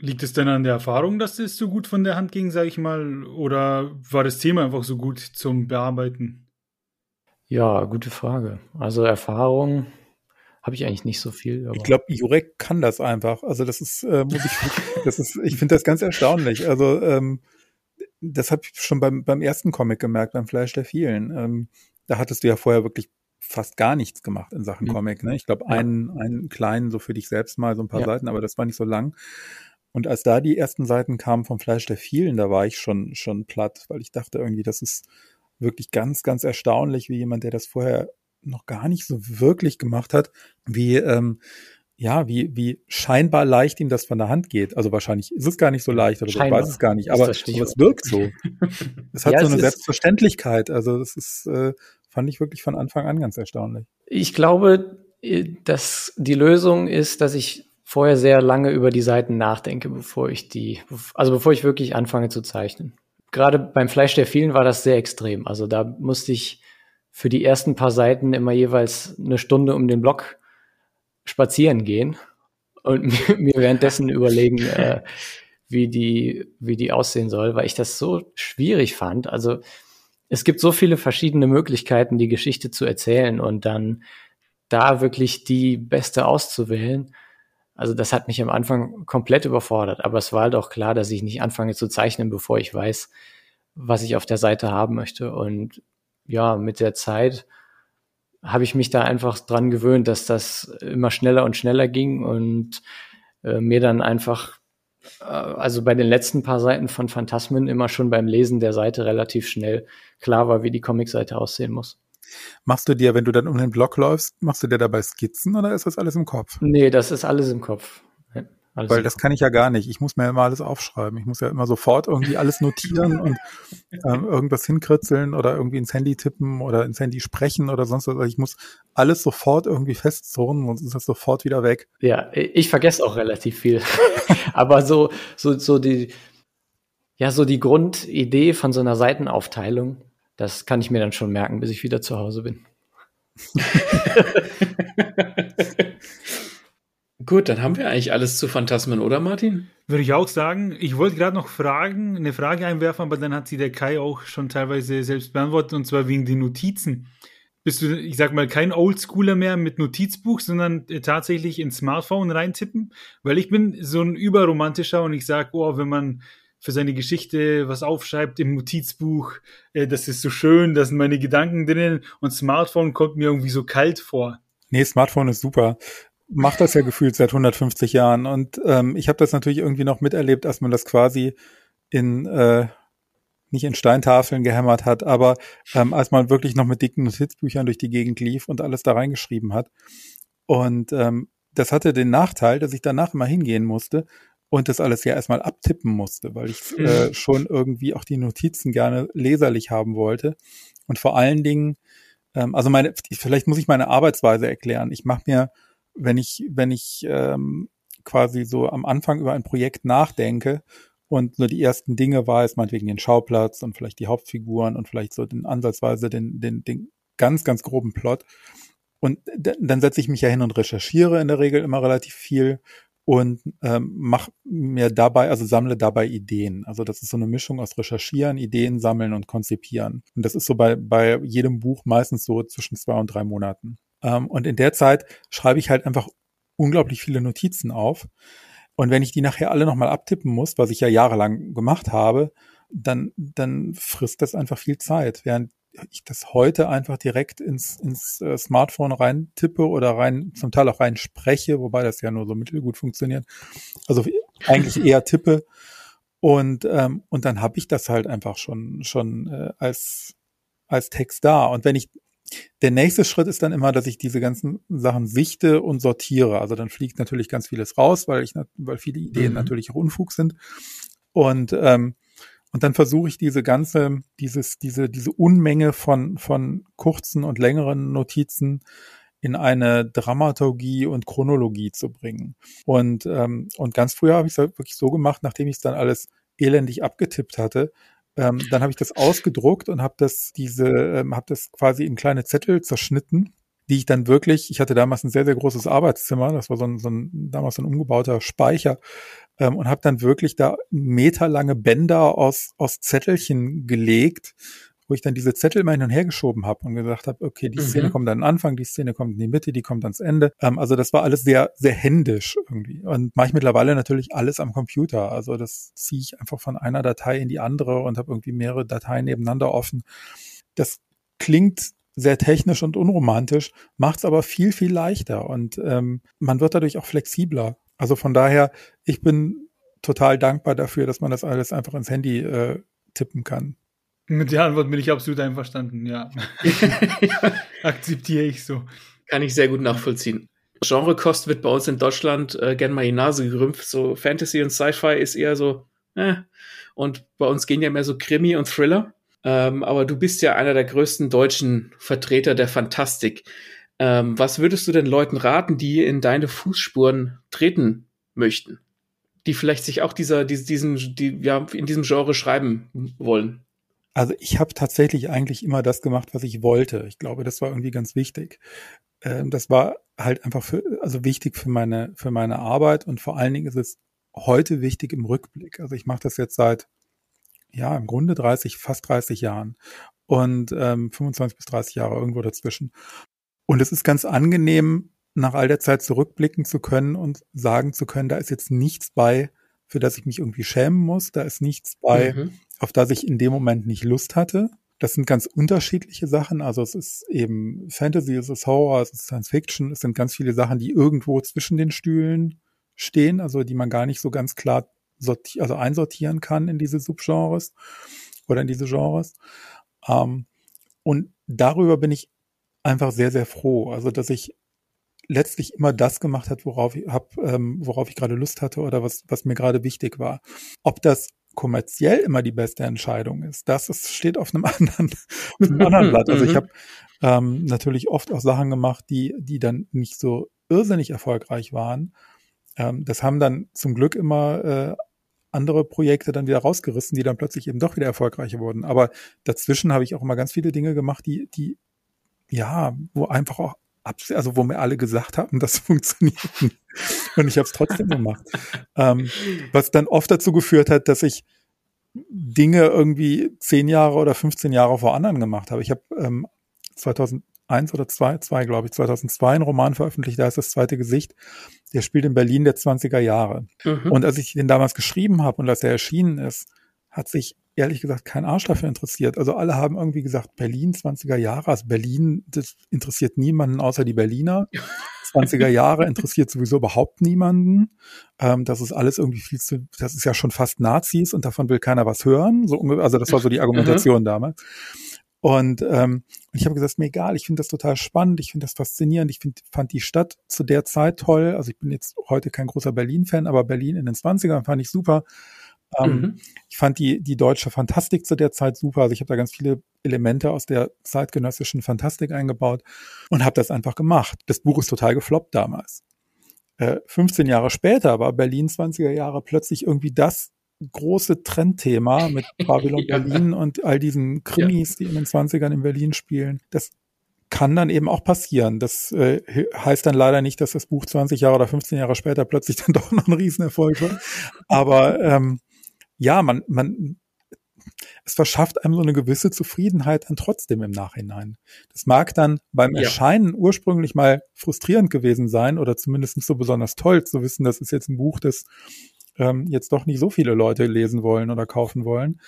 Liegt es denn an der Erfahrung, dass es so gut von der Hand ging, sage ich mal, oder war das Thema einfach so gut zum Bearbeiten? Ja, gute Frage. Also Erfahrung habe ich eigentlich nicht so viel. ich glaube, Jurek kann das einfach. Also das ist, äh, muss ich, [LAUGHS] das ist, ich finde das ganz erstaunlich. Also ähm, das habe ich schon beim, beim ersten Comic gemerkt, beim Fleisch der vielen. Ähm, da hattest du ja vorher wirklich fast gar nichts gemacht in Sachen mhm. Comic. Ne? Ich glaube, ja. einen, einen kleinen, so für dich selbst mal, so ein paar ja. Seiten, aber das war nicht so lang. Und als da die ersten Seiten kamen vom Fleisch der vielen, da war ich schon, schon platt, weil ich dachte irgendwie, das ist wirklich ganz, ganz erstaunlich, wie jemand, der das vorher noch gar nicht so wirklich gemacht hat, wie, ähm, ja, wie, wie scheinbar leicht ihm das von der Hand geht. Also wahrscheinlich ist es gar nicht so leicht oder so, ich weiß es gar nicht, aber, aber es wirkt so. [LAUGHS] es hat ja, so eine Selbstverständlichkeit. Also das ist, äh, fand ich wirklich von Anfang an ganz erstaunlich. Ich glaube, äh, dass die Lösung ist, dass ich vorher sehr lange über die Seiten nachdenke, bevor ich die, also bevor ich wirklich anfange zu zeichnen. Gerade beim Fleisch der vielen war das sehr extrem. Also da musste ich für die ersten paar Seiten immer jeweils eine Stunde um den Block spazieren gehen und [LAUGHS] mir währenddessen überlegen, äh, wie die, wie die aussehen soll, weil ich das so schwierig fand. Also es gibt so viele verschiedene Möglichkeiten, die Geschichte zu erzählen und dann da wirklich die beste auszuwählen. Also das hat mich am Anfang komplett überfordert, aber es war halt auch klar, dass ich nicht anfange zu zeichnen, bevor ich weiß, was ich auf der Seite haben möchte. Und ja, mit der Zeit habe ich mich da einfach dran gewöhnt, dass das immer schneller und schneller ging und äh, mir dann einfach, äh, also bei den letzten paar Seiten von Phantasmen immer schon beim Lesen der Seite relativ schnell klar war, wie die Comicseite aussehen muss. Machst du dir, wenn du dann um den Blog läufst, machst du dir dabei Skizzen oder ist das alles im Kopf? Nee, das ist alles im Kopf. Alles Weil das kann ich ja gar nicht. Ich muss mir immer alles aufschreiben. Ich muss ja immer sofort irgendwie alles notieren und ähm, irgendwas hinkritzeln oder irgendwie ins Handy tippen oder ins Handy sprechen oder sonst was. Also ich muss alles sofort irgendwie festzurren, sonst ist das sofort wieder weg. Ja, ich vergesse auch relativ viel. [LAUGHS] Aber so, so, so die, ja, so die Grundidee von so einer Seitenaufteilung, das kann ich mir dann schon merken, bis ich wieder zu Hause bin. [LAUGHS] Gut, dann haben wir eigentlich alles zu Phantasmen, oder Martin? Würde ich auch sagen. Ich wollte gerade noch fragen, eine Frage einwerfen, aber dann hat sie der Kai auch schon teilweise selbst beantwortet, und zwar wegen den Notizen. Bist du, ich sag mal, kein Oldschooler mehr mit Notizbuch, sondern äh, tatsächlich ins Smartphone reintippen? Weil ich bin so ein Überromantischer und ich sag, oh, wenn man für seine Geschichte was aufschreibt im Notizbuch, äh, das ist so schön, da sind meine Gedanken drinnen und Smartphone kommt mir irgendwie so kalt vor. Nee, Smartphone ist super macht das ja gefühlt seit 150 Jahren. Und ähm, ich habe das natürlich irgendwie noch miterlebt, als man das quasi in äh, nicht in Steintafeln gehämmert hat, aber ähm, als man wirklich noch mit dicken Notizbüchern durch die Gegend lief und alles da reingeschrieben hat. Und ähm, das hatte den Nachteil, dass ich danach immer hingehen musste und das alles ja erstmal abtippen musste, weil ich äh, mhm. schon irgendwie auch die Notizen gerne leserlich haben wollte. Und vor allen Dingen, ähm, also meine, vielleicht muss ich meine Arbeitsweise erklären. Ich mache mir wenn ich, wenn ich ähm, quasi so am Anfang über ein Projekt nachdenke und nur die ersten Dinge weiß, meinetwegen den Schauplatz und vielleicht die Hauptfiguren und vielleicht so den ansatzweise den, den, den ganz, ganz groben Plot. Und dann setze ich mich ja hin und recherchiere in der Regel immer relativ viel und ähm, mache mir dabei, also sammle dabei Ideen. Also das ist so eine Mischung aus Recherchieren, Ideen sammeln und konzipieren. Und das ist so bei, bei jedem Buch meistens so zwischen zwei und drei Monaten. Ähm, und in der Zeit schreibe ich halt einfach unglaublich viele Notizen auf. Und wenn ich die nachher alle nochmal abtippen muss, was ich ja jahrelang gemacht habe, dann, dann frisst das einfach viel Zeit. Während ich das heute einfach direkt ins, ins äh, Smartphone rein tippe oder rein, zum Teil auch rein spreche, wobei das ja nur so mittelgut funktioniert. Also eigentlich [LAUGHS] eher tippe. Und, ähm, und dann habe ich das halt einfach schon, schon äh, als, als Text da. Und wenn ich der nächste Schritt ist dann immer, dass ich diese ganzen Sachen sichte und sortiere. Also dann fliegt natürlich ganz vieles raus, weil ich, weil viele Ideen mhm. natürlich auch Unfug sind. Und, ähm, und dann versuche ich diese ganze, dieses, diese, diese Unmenge von, von kurzen und längeren Notizen in eine Dramaturgie und Chronologie zu bringen. Und, ähm, und ganz früher habe ich es wirklich so gemacht, nachdem ich es dann alles elendig abgetippt hatte, ähm, dann habe ich das ausgedruckt und habe das diese, ähm, habe das quasi in kleine Zettel zerschnitten, die ich dann wirklich, ich hatte damals ein sehr, sehr großes Arbeitszimmer, das war so ein, so ein damals so ein umgebauter Speicher, ähm, und habe dann wirklich da meterlange Bänder aus, aus Zettelchen gelegt wo ich dann diese Zettel immer hin und her geschoben habe und gesagt habe, okay, die Szene mhm. kommt an den Anfang, die Szene kommt in die Mitte, die kommt ans Ende. Ähm, also das war alles sehr, sehr händisch irgendwie. Und mache ich mittlerweile natürlich alles am Computer. Also das ziehe ich einfach von einer Datei in die andere und habe irgendwie mehrere Dateien nebeneinander offen. Das klingt sehr technisch und unromantisch, macht es aber viel, viel leichter und ähm, man wird dadurch auch flexibler. Also von daher, ich bin total dankbar dafür, dass man das alles einfach ins Handy äh, tippen kann. Mit der Antwort bin ich absolut einverstanden, ja. [LAUGHS] Akzeptiere ich so. Kann ich sehr gut nachvollziehen. Genrekost wird bei uns in Deutschland äh, gern mal die Nase gerümpft. So Fantasy und Sci-Fi ist eher so, äh. Und bei uns gehen ja mehr so Krimi und Thriller. Ähm, aber du bist ja einer der größten deutschen Vertreter der Fantastik. Ähm, was würdest du den Leuten raten, die in deine Fußspuren treten möchten? Die vielleicht sich auch dieser, diesen, die, ja, in diesem Genre schreiben wollen? Also ich habe tatsächlich eigentlich immer das gemacht, was ich wollte. Ich glaube, das war irgendwie ganz wichtig. Ähm, das war halt einfach für, also wichtig für meine, für meine Arbeit und vor allen Dingen ist es heute wichtig im Rückblick. Also ich mache das jetzt seit, ja, im Grunde 30, fast 30 Jahren und ähm, 25 bis 30 Jahre irgendwo dazwischen. Und es ist ganz angenehm, nach all der Zeit zurückblicken zu können und sagen zu können, da ist jetzt nichts bei, für das ich mich irgendwie schämen muss. Da ist nichts bei, mhm. auf das ich in dem Moment nicht Lust hatte. Das sind ganz unterschiedliche Sachen. Also es ist eben Fantasy, es ist Horror, es ist Science Fiction. Es sind ganz viele Sachen, die irgendwo zwischen den Stühlen stehen, also die man gar nicht so ganz klar sorti also einsortieren kann in diese Subgenres oder in diese Genres. Ähm, und darüber bin ich einfach sehr, sehr froh. Also, dass ich letztlich immer das gemacht hat, worauf ich hab, ähm, worauf ich gerade Lust hatte oder was, was mir gerade wichtig war. Ob das kommerziell immer die beste Entscheidung ist, das ist, steht auf einem [LAUGHS] anderen, auf einem anderen Blatt. Also ich mhm. habe ähm, natürlich oft auch Sachen gemacht, die, die dann nicht so irrsinnig erfolgreich waren. Ähm, das haben dann zum Glück immer äh, andere Projekte dann wieder rausgerissen, die dann plötzlich eben doch wieder erfolgreicher wurden. Aber dazwischen habe ich auch immer ganz viele Dinge gemacht, die, die ja, wo einfach auch also wo mir alle gesagt haben, [LAUGHS] das funktioniert nicht. Und ich habe es trotzdem gemacht. ähm, was dann oft dazu geführt hat, dass ich Dinge irgendwie zehn Jahre oder 15 Jahre vor anderen gemacht habe. Ich habe ähm, 2001 oder 2, 2 glaube ich, 2002 einen Roman veröffentlicht, da ist das zweite Gesicht. Der spielt in Berlin der 20er Jahre. Mhm. Und als ich den damals geschrieben habe und als er erschienen ist, hat sich ehrlich gesagt kein Arsch dafür interessiert. Also alle haben irgendwie gesagt, Berlin 20er Jahre, also Berlin, das interessiert niemanden außer die Berliner. 20er Jahre interessiert sowieso überhaupt niemanden. Ähm, das ist alles irgendwie viel zu, das ist ja schon fast Nazis und davon will keiner was hören. So, also das war so die Argumentation mhm. damals. Und ähm, ich habe gesagt, mir egal, ich finde das total spannend, ich finde das faszinierend, ich find, fand die Stadt zu der Zeit toll. Also ich bin jetzt heute kein großer Berlin-Fan, aber Berlin in den 20ern fand ich super. Ähm, mhm. Ich fand die, die deutsche Fantastik zu der Zeit super. Also ich habe da ganz viele Elemente aus der zeitgenössischen Fantastik eingebaut und habe das einfach gemacht. Das Buch ist total gefloppt damals. Äh, 15 Jahre später war Berlin 20er Jahre plötzlich irgendwie das große Trendthema mit [LAUGHS] Babylon ja. Berlin und all diesen Krimis, ja. die in den 20ern in Berlin spielen. Das kann dann eben auch passieren. Das äh, heißt dann leider nicht, dass das Buch 20 Jahre oder 15 Jahre später plötzlich [LAUGHS] dann doch noch ein Riesenerfolg wird. Aber ähm, ja, man, man, es verschafft einem so eine gewisse Zufriedenheit dann trotzdem im Nachhinein. Das mag dann beim ja. Erscheinen ursprünglich mal frustrierend gewesen sein oder zumindest nicht so besonders toll zu wissen, das ist jetzt ein Buch, das ähm, jetzt doch nicht so viele Leute lesen wollen oder kaufen wollen.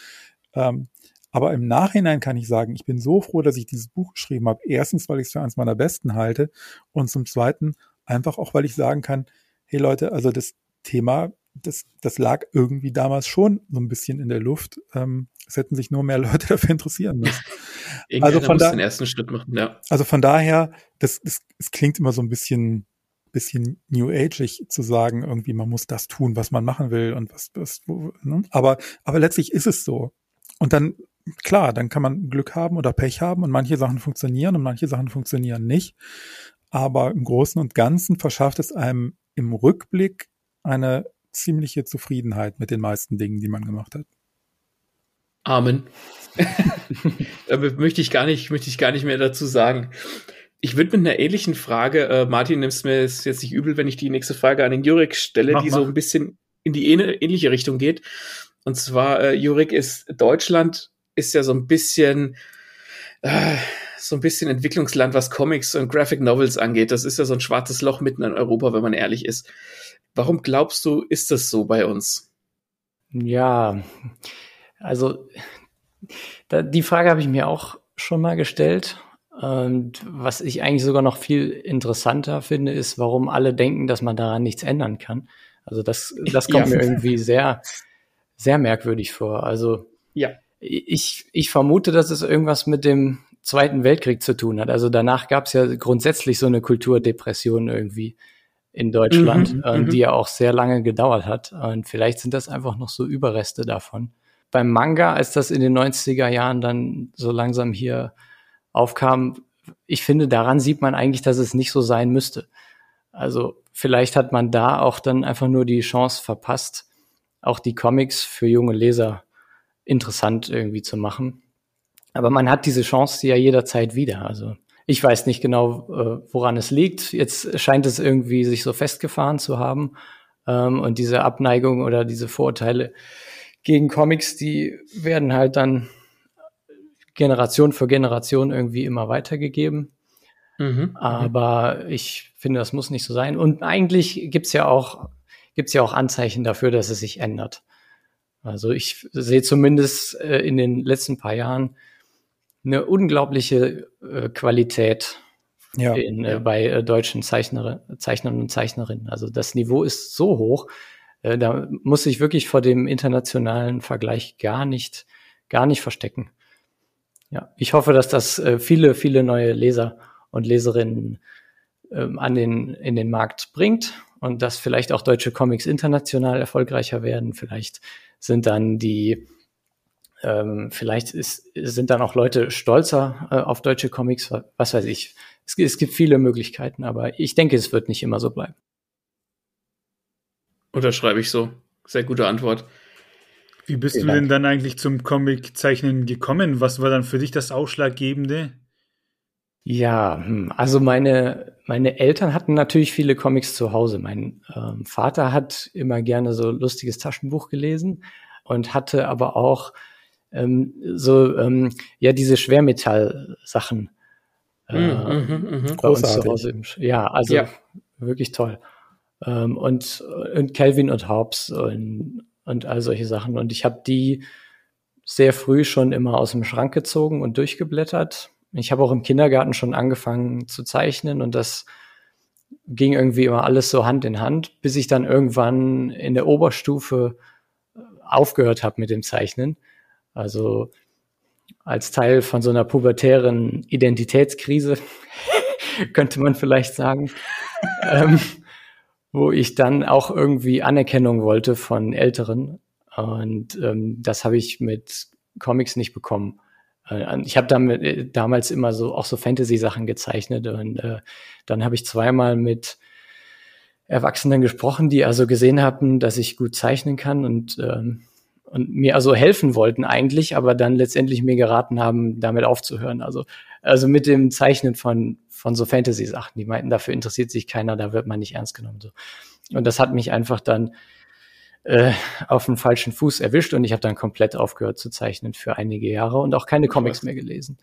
Ähm, aber im Nachhinein kann ich sagen, ich bin so froh, dass ich dieses Buch geschrieben habe. Erstens, weil ich es für eines meiner besten halte und zum Zweiten einfach auch, weil ich sagen kann, hey Leute, also das Thema das, das lag irgendwie damals schon so ein bisschen in der Luft. Ähm, es hätten sich nur mehr Leute [LAUGHS] dafür interessieren müssen. [LAUGHS] also von da, den ersten Schritt machen, ja. Also von daher, das, das, es klingt immer so ein bisschen, bisschen New Ageig zu sagen, irgendwie man muss das tun, was man machen will und was, was wo, ne? aber, aber letztlich ist es so. Und dann, klar, dann kann man Glück haben oder Pech haben und manche Sachen funktionieren und manche Sachen funktionieren nicht. Aber im Großen und Ganzen verschafft es einem im Rückblick eine ziemliche Zufriedenheit mit den meisten Dingen, die man gemacht hat. Amen. [LAUGHS] da möchte ich gar nicht, möchte ich gar nicht mehr dazu sagen. Ich würde mit einer ähnlichen Frage, äh, Martin, nimmst mir jetzt nicht übel, wenn ich die nächste Frage an den Jurik stelle, mach, die mach. so ein bisschen in die ähnliche Richtung geht. Und zwar, äh, Jurik ist Deutschland ist ja so ein bisschen äh, so ein bisschen Entwicklungsland, was Comics und Graphic Novels angeht. Das ist ja so ein schwarzes Loch mitten in Europa, wenn man ehrlich ist. Warum glaubst du, ist das so bei uns? Ja, also da, die Frage habe ich mir auch schon mal gestellt. Und was ich eigentlich sogar noch viel interessanter finde, ist, warum alle denken, dass man daran nichts ändern kann. Also das, das kommt ja. mir irgendwie sehr, sehr merkwürdig vor. Also ja. ich, ich vermute, dass es irgendwas mit dem Zweiten Weltkrieg zu tun hat. Also danach gab es ja grundsätzlich so eine Kulturdepression irgendwie in Deutschland, mhm, äh, die ja auch sehr lange gedauert hat. Und vielleicht sind das einfach noch so Überreste davon. Beim Manga, als das in den 90er Jahren dann so langsam hier aufkam, ich finde, daran sieht man eigentlich, dass es nicht so sein müsste. Also vielleicht hat man da auch dann einfach nur die Chance verpasst, auch die Comics für junge Leser interessant irgendwie zu machen. Aber man hat diese Chance ja jederzeit wieder. Also ich weiß nicht genau, äh, woran es liegt. Jetzt scheint es irgendwie sich so festgefahren zu haben. Ähm, und diese Abneigung oder diese Vorurteile gegen Comics, die werden halt dann Generation für Generation irgendwie immer weitergegeben. Mhm. Aber ich finde, das muss nicht so sein. Und eigentlich gibt's ja auch, gibt's ja auch Anzeichen dafür, dass es sich ändert. Also ich sehe zumindest äh, in den letzten paar Jahren eine unglaubliche äh, Qualität ja, in, äh, bei äh, deutschen Zeichner, Zeichnern und Zeichnerinnen. Also das Niveau ist so hoch, äh, da muss ich wirklich vor dem internationalen Vergleich gar nicht, gar nicht verstecken. Ja, ich hoffe, dass das äh, viele, viele neue Leser und Leserinnen ähm, an den, in den Markt bringt und dass vielleicht auch deutsche Comics international erfolgreicher werden. Vielleicht sind dann die ähm, vielleicht ist, sind dann auch Leute stolzer äh, auf deutsche Comics, was weiß ich. Es, es gibt viele Möglichkeiten, aber ich denke, es wird nicht immer so bleiben. Unterschreibe ich so. Sehr gute Antwort. Wie bist Vielen du denn dann eigentlich zum Comic-Zeichnen gekommen? Was war dann für dich das Ausschlaggebende? Ja, hm, also meine, meine Eltern hatten natürlich viele Comics zu Hause. Mein ähm, Vater hat immer gerne so lustiges Taschenbuch gelesen und hatte aber auch ähm, so ähm, ja diese Schwermetall-Sachen. Äh, mm, mm, mm, Großartig. Ja, also ja. wirklich toll. Ähm, und, und Calvin und Hobbes und, und all solche Sachen. Und ich habe die sehr früh schon immer aus dem Schrank gezogen und durchgeblättert. Ich habe auch im Kindergarten schon angefangen zu zeichnen und das ging irgendwie immer alles so Hand in Hand, bis ich dann irgendwann in der Oberstufe aufgehört habe mit dem Zeichnen also als Teil von so einer pubertären Identitätskrise, [LAUGHS] könnte man vielleicht sagen, [LAUGHS] ähm, wo ich dann auch irgendwie Anerkennung wollte von Älteren. Und ähm, das habe ich mit Comics nicht bekommen. Äh, ich habe damit äh, damals immer so auch so Fantasy-Sachen gezeichnet und äh, dann habe ich zweimal mit Erwachsenen gesprochen, die also gesehen haben, dass ich gut zeichnen kann und ähm, und mir also helfen wollten eigentlich, aber dann letztendlich mir geraten haben, damit aufzuhören. Also, also mit dem Zeichnen von, von so Fantasy-Sachen. Die meinten, dafür interessiert sich keiner, da wird man nicht ernst genommen. So. Und das hat mich einfach dann äh, auf den falschen Fuß erwischt und ich habe dann komplett aufgehört zu zeichnen für einige Jahre und auch keine Comics mehr gelesen.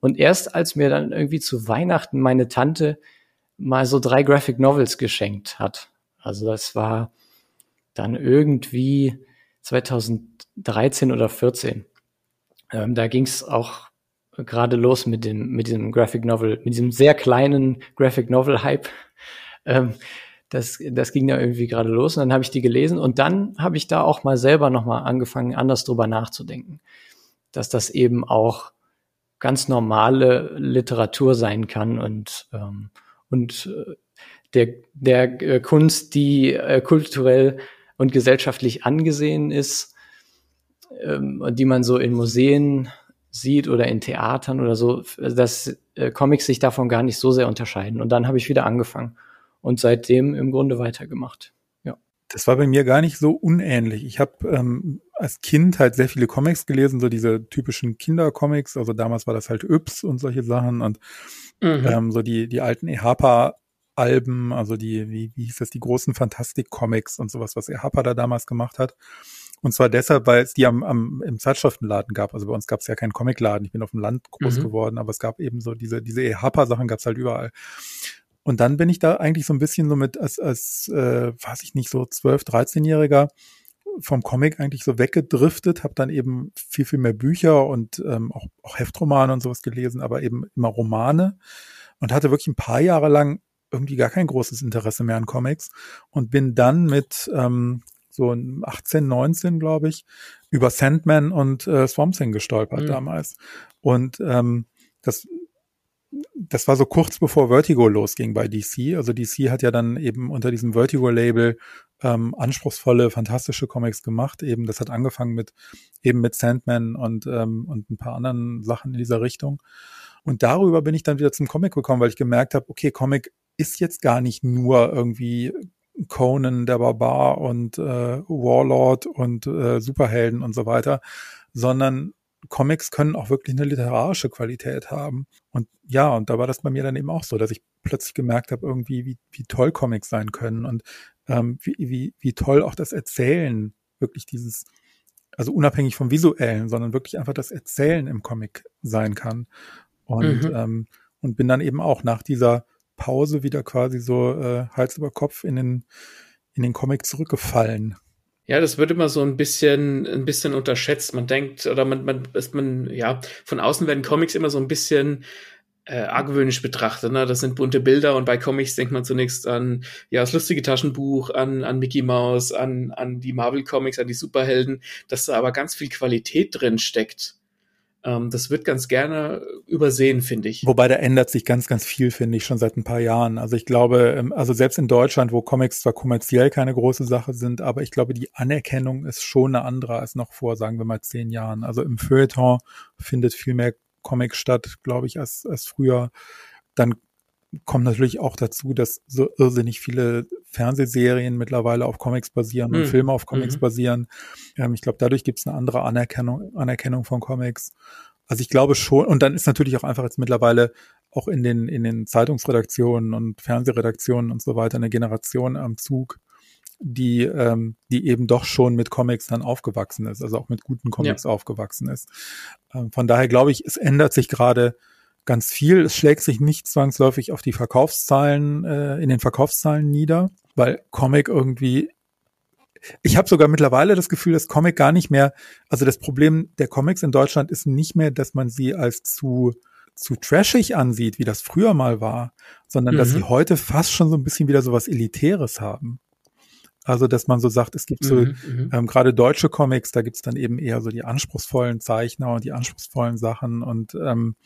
Und erst als mir dann irgendwie zu Weihnachten meine Tante mal so drei Graphic Novels geschenkt hat, also das war dann irgendwie 2013 oder 14. Ähm, da ging es auch gerade los mit dem mit diesem Graphic Novel, mit diesem sehr kleinen Graphic Novel Hype. Ähm, das, das ging da irgendwie gerade los und dann habe ich die gelesen und dann habe ich da auch mal selber nochmal angefangen, anders drüber nachzudenken, dass das eben auch ganz normale Literatur sein kann und ähm, und äh, der der äh, Kunst, die äh, kulturell und gesellschaftlich angesehen ist, ähm, die man so in Museen sieht oder in Theatern oder so, dass äh, Comics sich davon gar nicht so sehr unterscheiden. Und dann habe ich wieder angefangen und seitdem im Grunde weitergemacht. Ja. Das war bei mir gar nicht so unähnlich. Ich habe ähm, als Kind halt sehr viele Comics gelesen, so diese typischen Kindercomics. Also damals war das halt Yps und solche Sachen und mhm. ähm, so die, die alten EHPA Alben, also die, wie, wie hieß das, die großen Fantastik-Comics und sowas, was Ehapa da damals gemacht hat. Und zwar deshalb, weil es die am, am im Zeitschriftenladen gab. Also bei uns gab es ja keinen Comicladen. Ich bin auf dem Land groß mhm. geworden, aber es gab eben so diese, diese Ehapa-Sachen gab es halt überall. Und dann bin ich da eigentlich so ein bisschen so mit als, als äh, weiß ich nicht, so 12, 13-Jähriger vom Comic eigentlich so weggedriftet, habe dann eben viel, viel mehr Bücher und ähm, auch, auch Heftromane und sowas gelesen, aber eben immer Romane und hatte wirklich ein paar Jahre lang irgendwie gar kein großes Interesse mehr an Comics und bin dann mit ähm, so 18, 19, glaube ich, über Sandman und äh, Swamp Thing gestolpert mhm. damals. Und ähm, das, das war so kurz bevor Vertigo losging bei DC. Also DC hat ja dann eben unter diesem Vertigo-Label ähm, anspruchsvolle, fantastische Comics gemacht. Eben, das hat angefangen mit eben mit Sandman und ähm, und ein paar anderen Sachen in dieser Richtung. Und darüber bin ich dann wieder zum Comic gekommen, weil ich gemerkt habe, okay, Comic ist jetzt gar nicht nur irgendwie Conan der Barbar und äh, Warlord und äh, Superhelden und so weiter, sondern Comics können auch wirklich eine literarische Qualität haben. Und ja, und da war das bei mir dann eben auch so, dass ich plötzlich gemerkt habe, irgendwie, wie, wie toll Comics sein können und ähm, wie, wie, wie toll auch das Erzählen, wirklich dieses, also unabhängig vom Visuellen, sondern wirklich einfach das Erzählen im Comic sein kann. Und, mhm. ähm, und bin dann eben auch nach dieser Pause wieder quasi so äh, Hals über Kopf in den, in den Comic zurückgefallen. Ja, das wird immer so ein bisschen, ein bisschen unterschätzt. Man denkt, oder man, man, ist man, ja, von außen werden Comics immer so ein bisschen äh, argwöhnisch betrachtet. Ne? Das sind bunte Bilder und bei Comics denkt man zunächst an ja das lustige Taschenbuch, an, an Mickey Mouse, an, an die Marvel Comics, an die Superhelden, dass da aber ganz viel Qualität drin steckt. Ähm, das wird ganz gerne übersehen, finde ich. Wobei da ändert sich ganz, ganz viel, finde ich, schon seit ein paar Jahren. Also ich glaube, ähm, also selbst in Deutschland, wo Comics zwar kommerziell keine große Sache sind, aber ich glaube, die Anerkennung ist schon eine andere als noch vor, sagen wir mal, zehn Jahren. Also im Feuilleton findet viel mehr Comic statt, glaube ich, als, als früher. Dann kommt natürlich auch dazu, dass so irrsinnig viele Fernsehserien mittlerweile auf Comics basieren und mhm. Filme auf Comics mhm. basieren. Ähm, ich glaube, dadurch gibt es eine andere Anerkennung, Anerkennung von Comics. Also ich glaube schon, und dann ist natürlich auch einfach jetzt mittlerweile auch in den, in den Zeitungsredaktionen und Fernsehredaktionen und so weiter eine Generation am Zug, die, ähm, die eben doch schon mit Comics dann aufgewachsen ist, also auch mit guten Comics ja. aufgewachsen ist. Ähm, von daher glaube ich, es ändert sich gerade ganz viel. Es schlägt sich nicht zwangsläufig auf die Verkaufszahlen, äh, in den Verkaufszahlen nieder, weil Comic irgendwie ich habe sogar mittlerweile das Gefühl, dass Comic gar nicht mehr, also das Problem der Comics in Deutschland ist nicht mehr, dass man sie als zu zu trashig ansieht, wie das früher mal war, sondern mhm. dass sie heute fast schon so ein bisschen wieder so was Elitäres haben. Also, dass man so sagt, es gibt so mhm, mhm, ähm, gerade deutsche Comics, da gibt's dann eben eher so die anspruchsvollen Zeichner und die anspruchsvollen Sachen und ähm,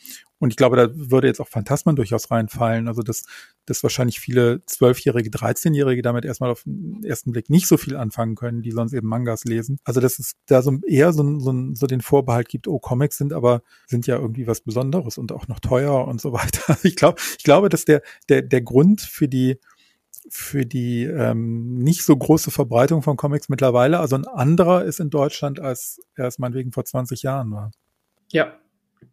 und ich glaube, da würde jetzt auch Phantasmen durchaus reinfallen. Also, dass, dass wahrscheinlich viele Zwölfjährige, 13-Jährige damit erstmal auf den ersten Blick nicht so viel anfangen können, die sonst eben Mangas lesen. Also, dass es da so eher so, so, so den Vorbehalt gibt, oh, Comics sind aber, sind ja irgendwie was Besonderes und auch noch teuer und so [LAUGHS] weiter. Ich glaube, ich glaube, dass der, der, der Grund für die, für die ähm, nicht so große Verbreitung von Comics mittlerweile, also ein anderer ist in Deutschland, als er es meinetwegen vor 20 Jahren war. Ja,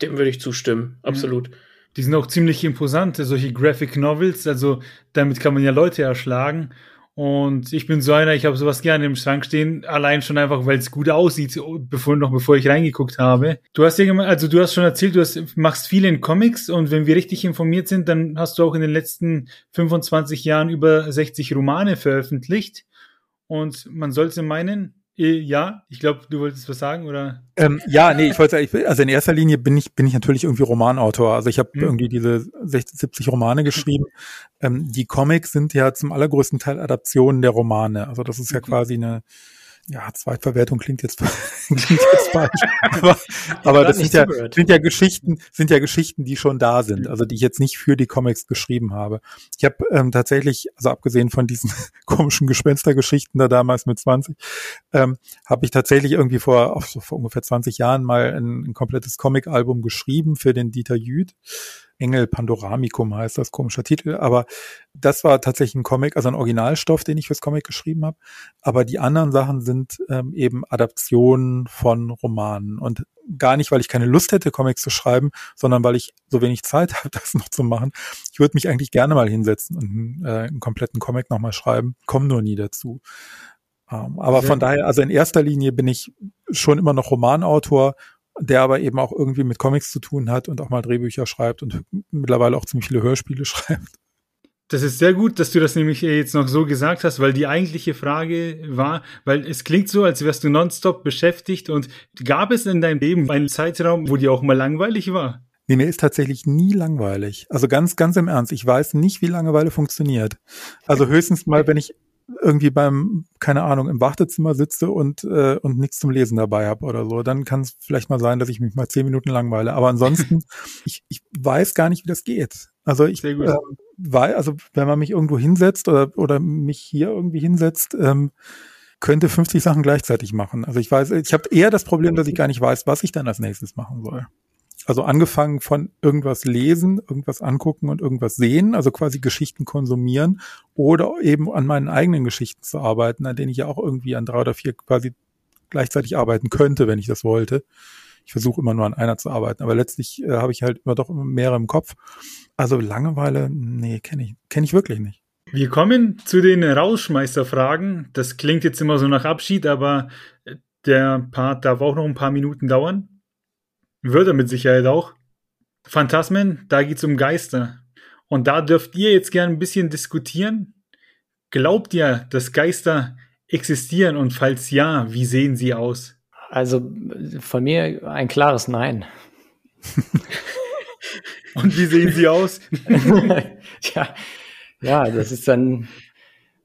dem würde ich zustimmen, absolut. Die sind auch ziemlich imposant, solche Graphic Novels, also damit kann man ja Leute erschlagen. Und ich bin so einer, ich habe sowas gerne im Schrank stehen, allein schon einfach, weil es gut aussieht, bevor noch bevor ich reingeguckt habe. Du hast ja also du hast schon erzählt, du hast, machst viel in Comics und wenn wir richtig informiert sind, dann hast du auch in den letzten 25 Jahren über 60 Romane veröffentlicht. Und man sollte meinen, ja, ich glaube, du wolltest was sagen, oder? Ähm, ja, nee, ich wollte, also in erster Linie bin ich, bin ich natürlich irgendwie Romanautor. Also ich habe mhm. irgendwie diese 60, 70 Romane geschrieben. Ähm, die Comics sind ja zum allergrößten Teil Adaptionen der Romane. Also das ist ja mhm. quasi eine, ja, Zweitverwertung klingt jetzt, [LAUGHS] klingt jetzt falsch. aber, [LAUGHS] aber das sind ja, sind ja Geschichten, sind ja Geschichten, die schon da sind, also die ich jetzt nicht für die Comics geschrieben habe. Ich habe ähm, tatsächlich, also abgesehen von diesen [LAUGHS] komischen Gespenstergeschichten da damals mit 20, ähm, habe ich tatsächlich irgendwie vor, auch so vor ungefähr 20 Jahren mal ein, ein komplettes Comic-Album geschrieben für den Dieter Jüd. Engel Pandoramicum heißt das, komischer Titel. Aber das war tatsächlich ein Comic, also ein Originalstoff, den ich fürs Comic geschrieben habe. Aber die anderen Sachen sind ähm, eben Adaptionen von Romanen. Und gar nicht, weil ich keine Lust hätte, Comics zu schreiben, sondern weil ich so wenig Zeit [LAUGHS] habe, das noch zu machen. Ich würde mich eigentlich gerne mal hinsetzen und äh, einen kompletten Comic nochmal schreiben, komme nur nie dazu. Ähm, aber von daher, also in erster Linie bin ich schon immer noch Romanautor der aber eben auch irgendwie mit Comics zu tun hat und auch mal Drehbücher schreibt und mittlerweile auch ziemlich viele Hörspiele [LAUGHS] schreibt. Das ist sehr gut, dass du das nämlich jetzt noch so gesagt hast, weil die eigentliche Frage war, weil es klingt so, als wärst du nonstop beschäftigt und gab es in deinem Leben einen Zeitraum, wo dir auch mal langweilig war? Nee, mir ist tatsächlich nie langweilig. Also ganz, ganz im Ernst. Ich weiß nicht, wie Langeweile funktioniert. Also höchstens mal, wenn ich irgendwie beim, keine Ahnung, im Wartezimmer sitze und, äh, und nichts zum Lesen dabei habe oder so. Dann kann es vielleicht mal sein, dass ich mich mal zehn Minuten langweile. Aber ansonsten, [LAUGHS] ich, ich weiß gar nicht, wie das geht. Also ich äh, weil, also wenn man mich irgendwo hinsetzt oder, oder mich hier irgendwie hinsetzt, ähm, könnte 50 Sachen gleichzeitig machen. Also ich weiß, ich habe eher das Problem, dass ich gar nicht weiß, was ich dann als nächstes machen soll. Also angefangen von irgendwas lesen, irgendwas angucken und irgendwas sehen, also quasi Geschichten konsumieren oder eben an meinen eigenen Geschichten zu arbeiten, an denen ich ja auch irgendwie an drei oder vier quasi gleichzeitig arbeiten könnte, wenn ich das wollte. Ich versuche immer nur an einer zu arbeiten, aber letztlich äh, habe ich halt immer doch mehrere im Kopf. Also Langeweile, nee, kenne ich, kenne ich wirklich nicht. Wir kommen zu den Rausschmeißerfragen. Das klingt jetzt immer so nach Abschied, aber der Part darf auch noch ein paar Minuten dauern. Wird er mit Sicherheit auch. Phantasmen, da geht's um Geister. Und da dürft ihr jetzt gerne ein bisschen diskutieren. Glaubt ihr, dass Geister existieren und falls ja, wie sehen sie aus? Also von mir ein klares Nein. [LAUGHS] und wie sehen sie aus? [LAUGHS] ja, ja, das ist dann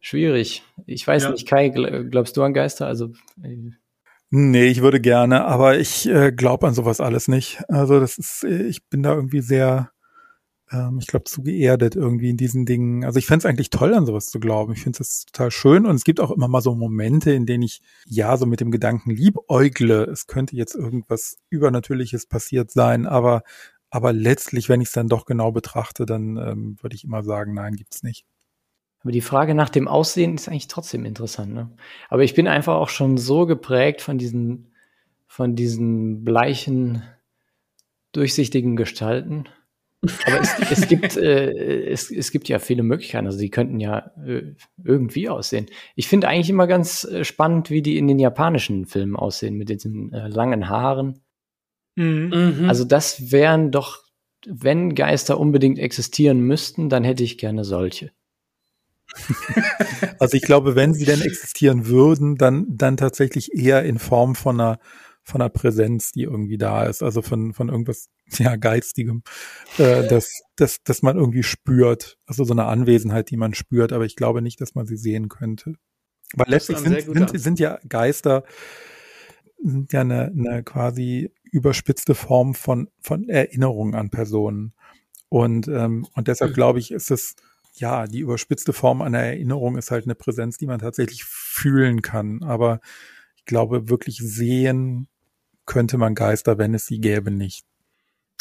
schwierig. Ich weiß ja. nicht, Kai, glaubst du an Geister? Also Nee, ich würde gerne, aber ich äh, glaube an sowas alles nicht. Also das ist, ich bin da irgendwie sehr, ähm, ich glaube, zu geerdet irgendwie in diesen Dingen. Also ich fände es eigentlich toll, an sowas zu glauben. Ich finde es total schön und es gibt auch immer mal so Momente, in denen ich ja so mit dem Gedanken liebäugle, es könnte jetzt irgendwas Übernatürliches passiert sein, aber aber letztlich, wenn ich es dann doch genau betrachte, dann ähm, würde ich immer sagen, nein, gibt's nicht. Aber die Frage nach dem Aussehen ist eigentlich trotzdem interessant. Ne? Aber ich bin einfach auch schon so geprägt von diesen, von diesen bleichen, durchsichtigen Gestalten. Aber es, es [LAUGHS] gibt, äh, es, es gibt ja viele Möglichkeiten. Also die könnten ja äh, irgendwie aussehen. Ich finde eigentlich immer ganz äh, spannend, wie die in den japanischen Filmen aussehen mit diesen äh, langen Haaren. Mhm. Also das wären doch, wenn Geister unbedingt existieren müssten, dann hätte ich gerne solche. [LAUGHS] also ich glaube, wenn sie denn existieren würden, dann, dann tatsächlich eher in Form von einer, von einer Präsenz, die irgendwie da ist, also von, von irgendwas, [LAUGHS] ja, geistigem, äh, das, das, das man irgendwie spürt, also so eine Anwesenheit, die man spürt, aber ich glaube nicht, dass man sie sehen könnte. Weil letztlich sind, sind, sind ja Geister, sind ja eine, eine quasi überspitzte Form von, von Erinnerung an Personen. Und, ähm, und deshalb hm. glaube ich, ist es, ja, die überspitzte Form einer Erinnerung ist halt eine Präsenz, die man tatsächlich fühlen kann. Aber ich glaube, wirklich sehen könnte man Geister, wenn es sie gäbe, nicht.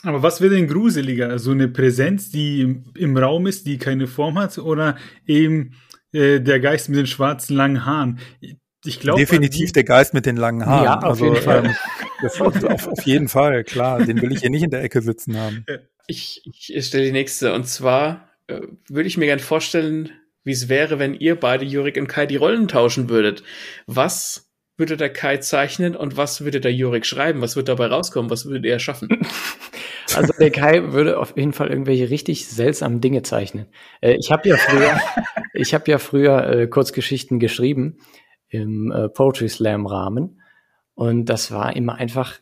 Aber was wäre denn gruseliger? So also eine Präsenz, die im, im, Raum ist, die keine Form hat, oder eben äh, der Geist mit den schwarzen langen Haaren? Ich glaube definitiv der Geist mit den langen Haaren. Ja, auf also, jeden Fall. Ähm, das, auf, auf, jeden Fall, klar. Den will ich hier nicht in der Ecke sitzen haben. Ich, ich stelle die nächste und zwar äh, würde ich mir gern vorstellen, wie es wäre, wenn ihr beide, Jurik und Kai, die Rollen tauschen würdet. Was würde der Kai zeichnen und was würde der Jurik schreiben? Was würde dabei rauskommen? Was würde er schaffen? [LAUGHS] Also der Kai würde auf jeden Fall irgendwelche richtig seltsamen Dinge zeichnen. Äh, ich habe ja früher, [LAUGHS] ich habe ja früher äh, Kurzgeschichten geschrieben im äh, Poetry Slam Rahmen und das war immer einfach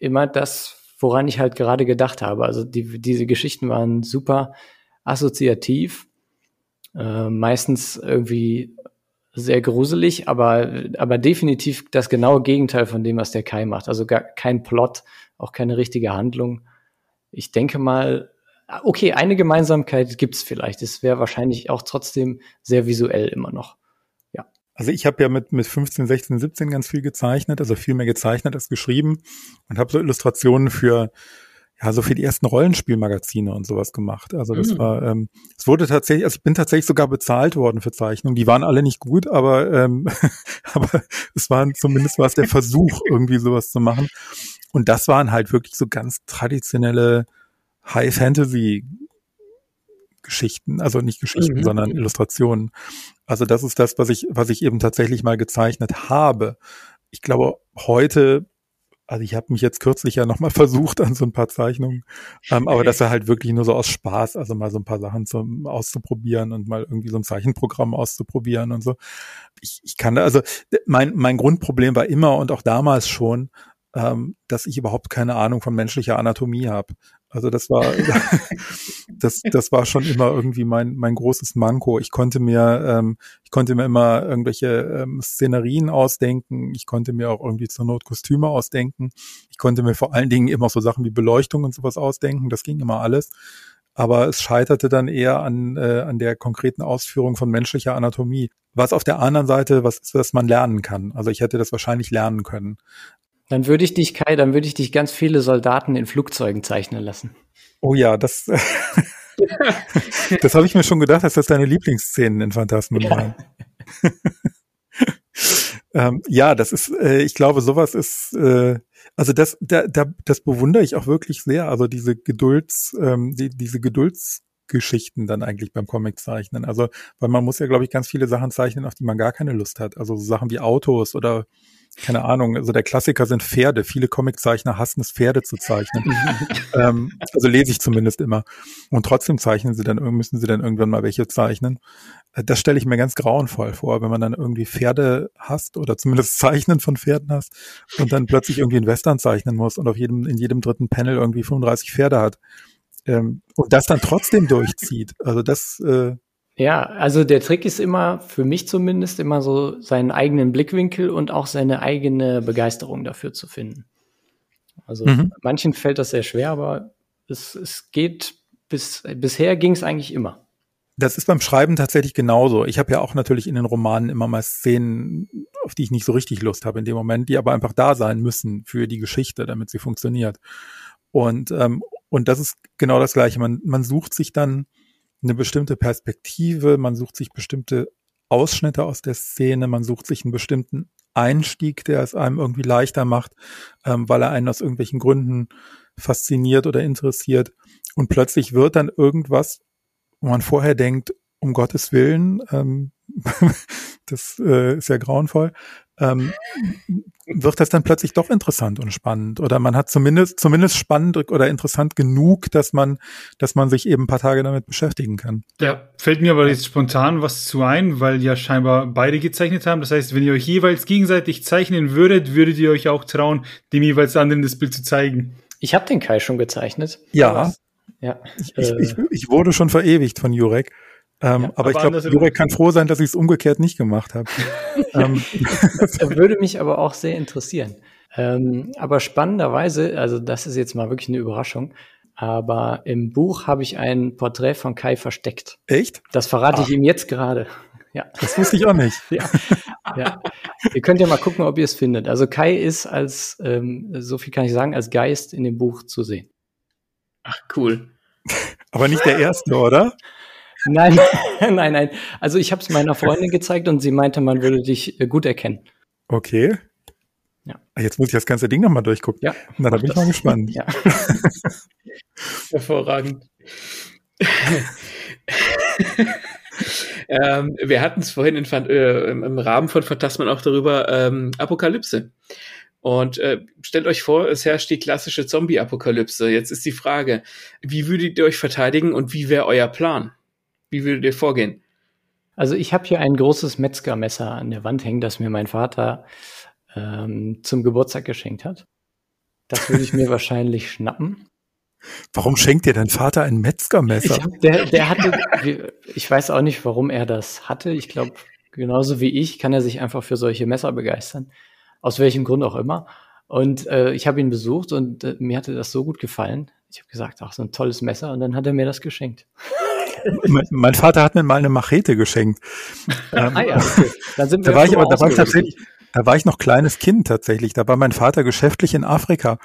immer das, woran ich halt gerade gedacht habe. Also die, diese Geschichten waren super assoziativ, äh, meistens irgendwie sehr gruselig, aber, aber definitiv das genaue Gegenteil von dem, was der Kai macht. Also gar kein Plot, auch keine richtige Handlung. Ich denke mal, okay, eine Gemeinsamkeit gibt's vielleicht. Es wäre wahrscheinlich auch trotzdem sehr visuell immer noch. Ja. Also ich habe ja mit, mit 15, 16, 17 ganz viel gezeichnet, also viel mehr gezeichnet als geschrieben und habe so Illustrationen für ja, so für die ersten Rollenspielmagazine und sowas gemacht. Also das mhm. war, ähm, es wurde tatsächlich, also ich bin tatsächlich sogar bezahlt worden für Zeichnungen. Die waren alle nicht gut, aber, ähm, [LAUGHS] aber es waren zumindest war es der Versuch, [LAUGHS] irgendwie sowas zu machen. Und das waren halt wirklich so ganz traditionelle High Fantasy Geschichten, also nicht Geschichten, mhm. sondern Illustrationen. Also das ist das, was ich, was ich eben tatsächlich mal gezeichnet habe. Ich glaube, heute also ich habe mich jetzt kürzlich ja nochmal [LAUGHS] versucht an so ein paar Zeichnungen, ähm, aber das war halt wirklich nur so aus Spaß, also mal so ein paar Sachen zum auszuprobieren und mal irgendwie so ein Zeichenprogramm auszuprobieren und so. Ich, ich kann da, also mein, mein Grundproblem war immer und auch damals schon, ähm, dass ich überhaupt keine Ahnung von menschlicher Anatomie habe. Also das war [LAUGHS] das, das war schon immer irgendwie mein, mein großes Manko. Ich konnte mir, ähm, ich konnte mir immer irgendwelche ähm, Szenerien ausdenken. Ich konnte mir auch irgendwie zur Not Kostüme ausdenken. Ich konnte mir vor allen Dingen immer so Sachen wie Beleuchtung und sowas ausdenken. Das ging immer alles. Aber es scheiterte dann eher an, äh, an der konkreten Ausführung von menschlicher Anatomie. Was auf der anderen Seite, was ist, was man lernen kann. Also ich hätte das wahrscheinlich lernen können. Dann würde ich dich, Kai, dann würde ich dich ganz viele Soldaten in Flugzeugen zeichnen lassen. Oh ja, das, [LAUGHS] das habe ich mir schon gedacht, dass das deine Lieblingsszenen in Phantasmen ja. waren. [LAUGHS] ähm, ja, das ist, äh, ich glaube, sowas ist, äh, also das, da, da, das bewundere ich auch wirklich sehr. Also diese Gedulds, ähm, die, diese Geduldsgeschichten dann eigentlich beim Comiczeichnen. Also, weil man muss ja, glaube ich, ganz viele Sachen zeichnen, auf die man gar keine Lust hat. Also so Sachen wie Autos oder keine Ahnung, also der Klassiker sind Pferde. Viele Comiczeichner hassen es, Pferde zu zeichnen. [LAUGHS] ähm, also lese ich zumindest immer. Und trotzdem zeichnen sie dann, müssen sie dann irgendwann mal welche zeichnen. Äh, das stelle ich mir ganz grauenvoll vor, wenn man dann irgendwie Pferde hasst oder zumindest Zeichnen von Pferden hasst und dann plötzlich irgendwie einen Western zeichnen muss und auf jedem, in jedem dritten Panel irgendwie 35 Pferde hat. Ähm, und das dann trotzdem durchzieht. Also das, äh, ja, also der Trick ist immer, für mich zumindest, immer so seinen eigenen Blickwinkel und auch seine eigene Begeisterung dafür zu finden. Also mhm. manchen fällt das sehr schwer, aber es, es geht bis, bisher ging es eigentlich immer. Das ist beim Schreiben tatsächlich genauso. Ich habe ja auch natürlich in den Romanen immer mal Szenen, auf die ich nicht so richtig Lust habe in dem Moment, die aber einfach da sein müssen für die Geschichte, damit sie funktioniert. Und, ähm, und das ist genau das Gleiche. Man, man sucht sich dann eine bestimmte Perspektive, man sucht sich bestimmte Ausschnitte aus der Szene, man sucht sich einen bestimmten Einstieg, der es einem irgendwie leichter macht, ähm, weil er einen aus irgendwelchen Gründen fasziniert oder interessiert. Und plötzlich wird dann irgendwas, wo man vorher denkt, um Gottes Willen, ähm, [LAUGHS] das äh, ist ja grauenvoll, ähm, wird das dann plötzlich doch interessant und spannend. Oder man hat zumindest, zumindest spannend oder interessant genug, dass man, dass man sich eben ein paar Tage damit beschäftigen kann. Ja, fällt mir aber jetzt spontan was zu ein, weil ja scheinbar beide gezeichnet haben. Das heißt, wenn ihr euch jeweils gegenseitig zeichnen würdet, würdet ihr euch auch trauen, dem jeweils anderen das Bild zu zeigen. Ich habe den Kai schon gezeichnet. Ja. Ja. Ich, ich, ich, ich wurde schon verewigt von Jurek. Ähm, ja, aber, aber, ich glaube, Jurek kann froh sein, dass ich es umgekehrt nicht gemacht habe. [LAUGHS] ähm. Das [LAUGHS] würde mich aber auch sehr interessieren. Ähm, aber spannenderweise, also das ist jetzt mal wirklich eine Überraschung, aber im Buch habe ich ein Porträt von Kai versteckt. Echt? Das verrate Ach. ich ihm jetzt gerade. [LAUGHS] Ja. Das wusste ich auch nicht. ja. ja. Ihr könnt ja mal gucken, ob ihr es findet. Also Kai ist als, ähm, so viel kann ich sagen, als Geist in dem Buch zu sehen. Ach, cool. Aber nicht der erste, oder? Nein, [LAUGHS] nein, nein. Also ich habe es meiner Freundin gezeigt und sie meinte, man würde dich äh, gut erkennen. Okay. Ja. Ah, jetzt muss ich das ganze Ding nochmal durchgucken. Ja. Na, da bin ich mal [LAUGHS] gespannt. Ja. [LAUGHS] Hervorragend. ähm, wir hatten es vorhin in, äh, im Rahmen von Phantasmen auch darüber, ähm, Apokalypse. Und äh, stellt euch vor, es herrscht die klassische Zombie-Apokalypse. Jetzt ist die Frage, wie würdet ihr euch verteidigen und wie wäre euer Plan? Wie würdet ihr vorgehen? Also ich habe hier ein großes Metzgermesser an der Wand hängen, das mir mein Vater ähm, zum Geburtstag geschenkt hat. Das würde ich mir [LAUGHS] wahrscheinlich schnappen. Warum schenkt dir dein Vater ein Metzgermesser? Ich hab, der, der hatte, ich weiß auch nicht, warum er das hatte. Ich glaube, genauso wie ich kann er sich einfach für solche Messer begeistern. Aus welchem Grund auch immer. Und äh, ich habe ihn besucht und äh, mir hatte das so gut gefallen. Ich habe gesagt, ach, so ein tolles Messer. Und dann hat er mir das geschenkt [LAUGHS] mein, mein, Vater hat mir mal eine Machete geschenkt. Ähm, ah ja, okay. Da [LAUGHS] war ich aber, da war ich tatsächlich, da war ich noch kleines Kind tatsächlich. Da war mein Vater geschäftlich in Afrika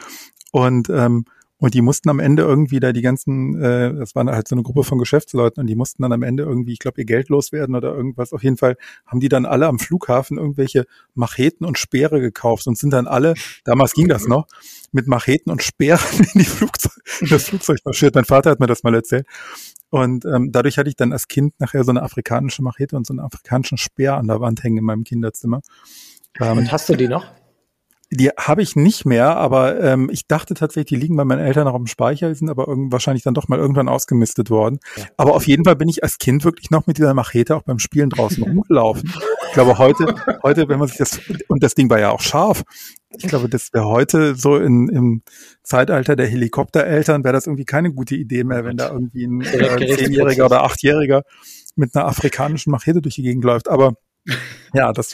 und ähm, und die mussten am Ende irgendwie da die ganzen, äh, das waren halt so eine Gruppe von Geschäftsleuten und die mussten dann am Ende irgendwie, ich glaube, ihr Geld loswerden oder irgendwas. Auf jeden Fall haben die dann alle am Flughafen irgendwelche Macheten und Speere gekauft und sind dann alle, damals ging das noch, mit Macheten und Speeren [LAUGHS] in die Flugzeug, das Flugzeug marschiert. Mein Vater hat mir das mal erzählt. Und ähm, dadurch hatte ich dann als Kind nachher so eine afrikanische Machete und so einen afrikanischen Speer an der Wand hängen in meinem Kinderzimmer. Ähm, und hast du die noch? Die habe ich nicht mehr, aber ähm, ich dachte tatsächlich, die liegen bei meinen Eltern noch im Speicher, die sind aber wahrscheinlich dann doch mal irgendwann ausgemistet worden. Ja. Aber auf jeden Fall bin ich als Kind wirklich noch mit dieser Machete auch beim Spielen draußen rumgelaufen. Ich glaube, heute, heute, wenn man sich das, und das Ding war ja auch scharf, Ich glaube, das wäre heute so in, im Zeitalter der Helikoptereltern wäre das irgendwie keine gute Idee mehr, wenn da irgendwie ein äh, Zehnjähriger oder Achtjähriger mit einer afrikanischen Machete durch die Gegend läuft. Aber [LAUGHS] ja, das,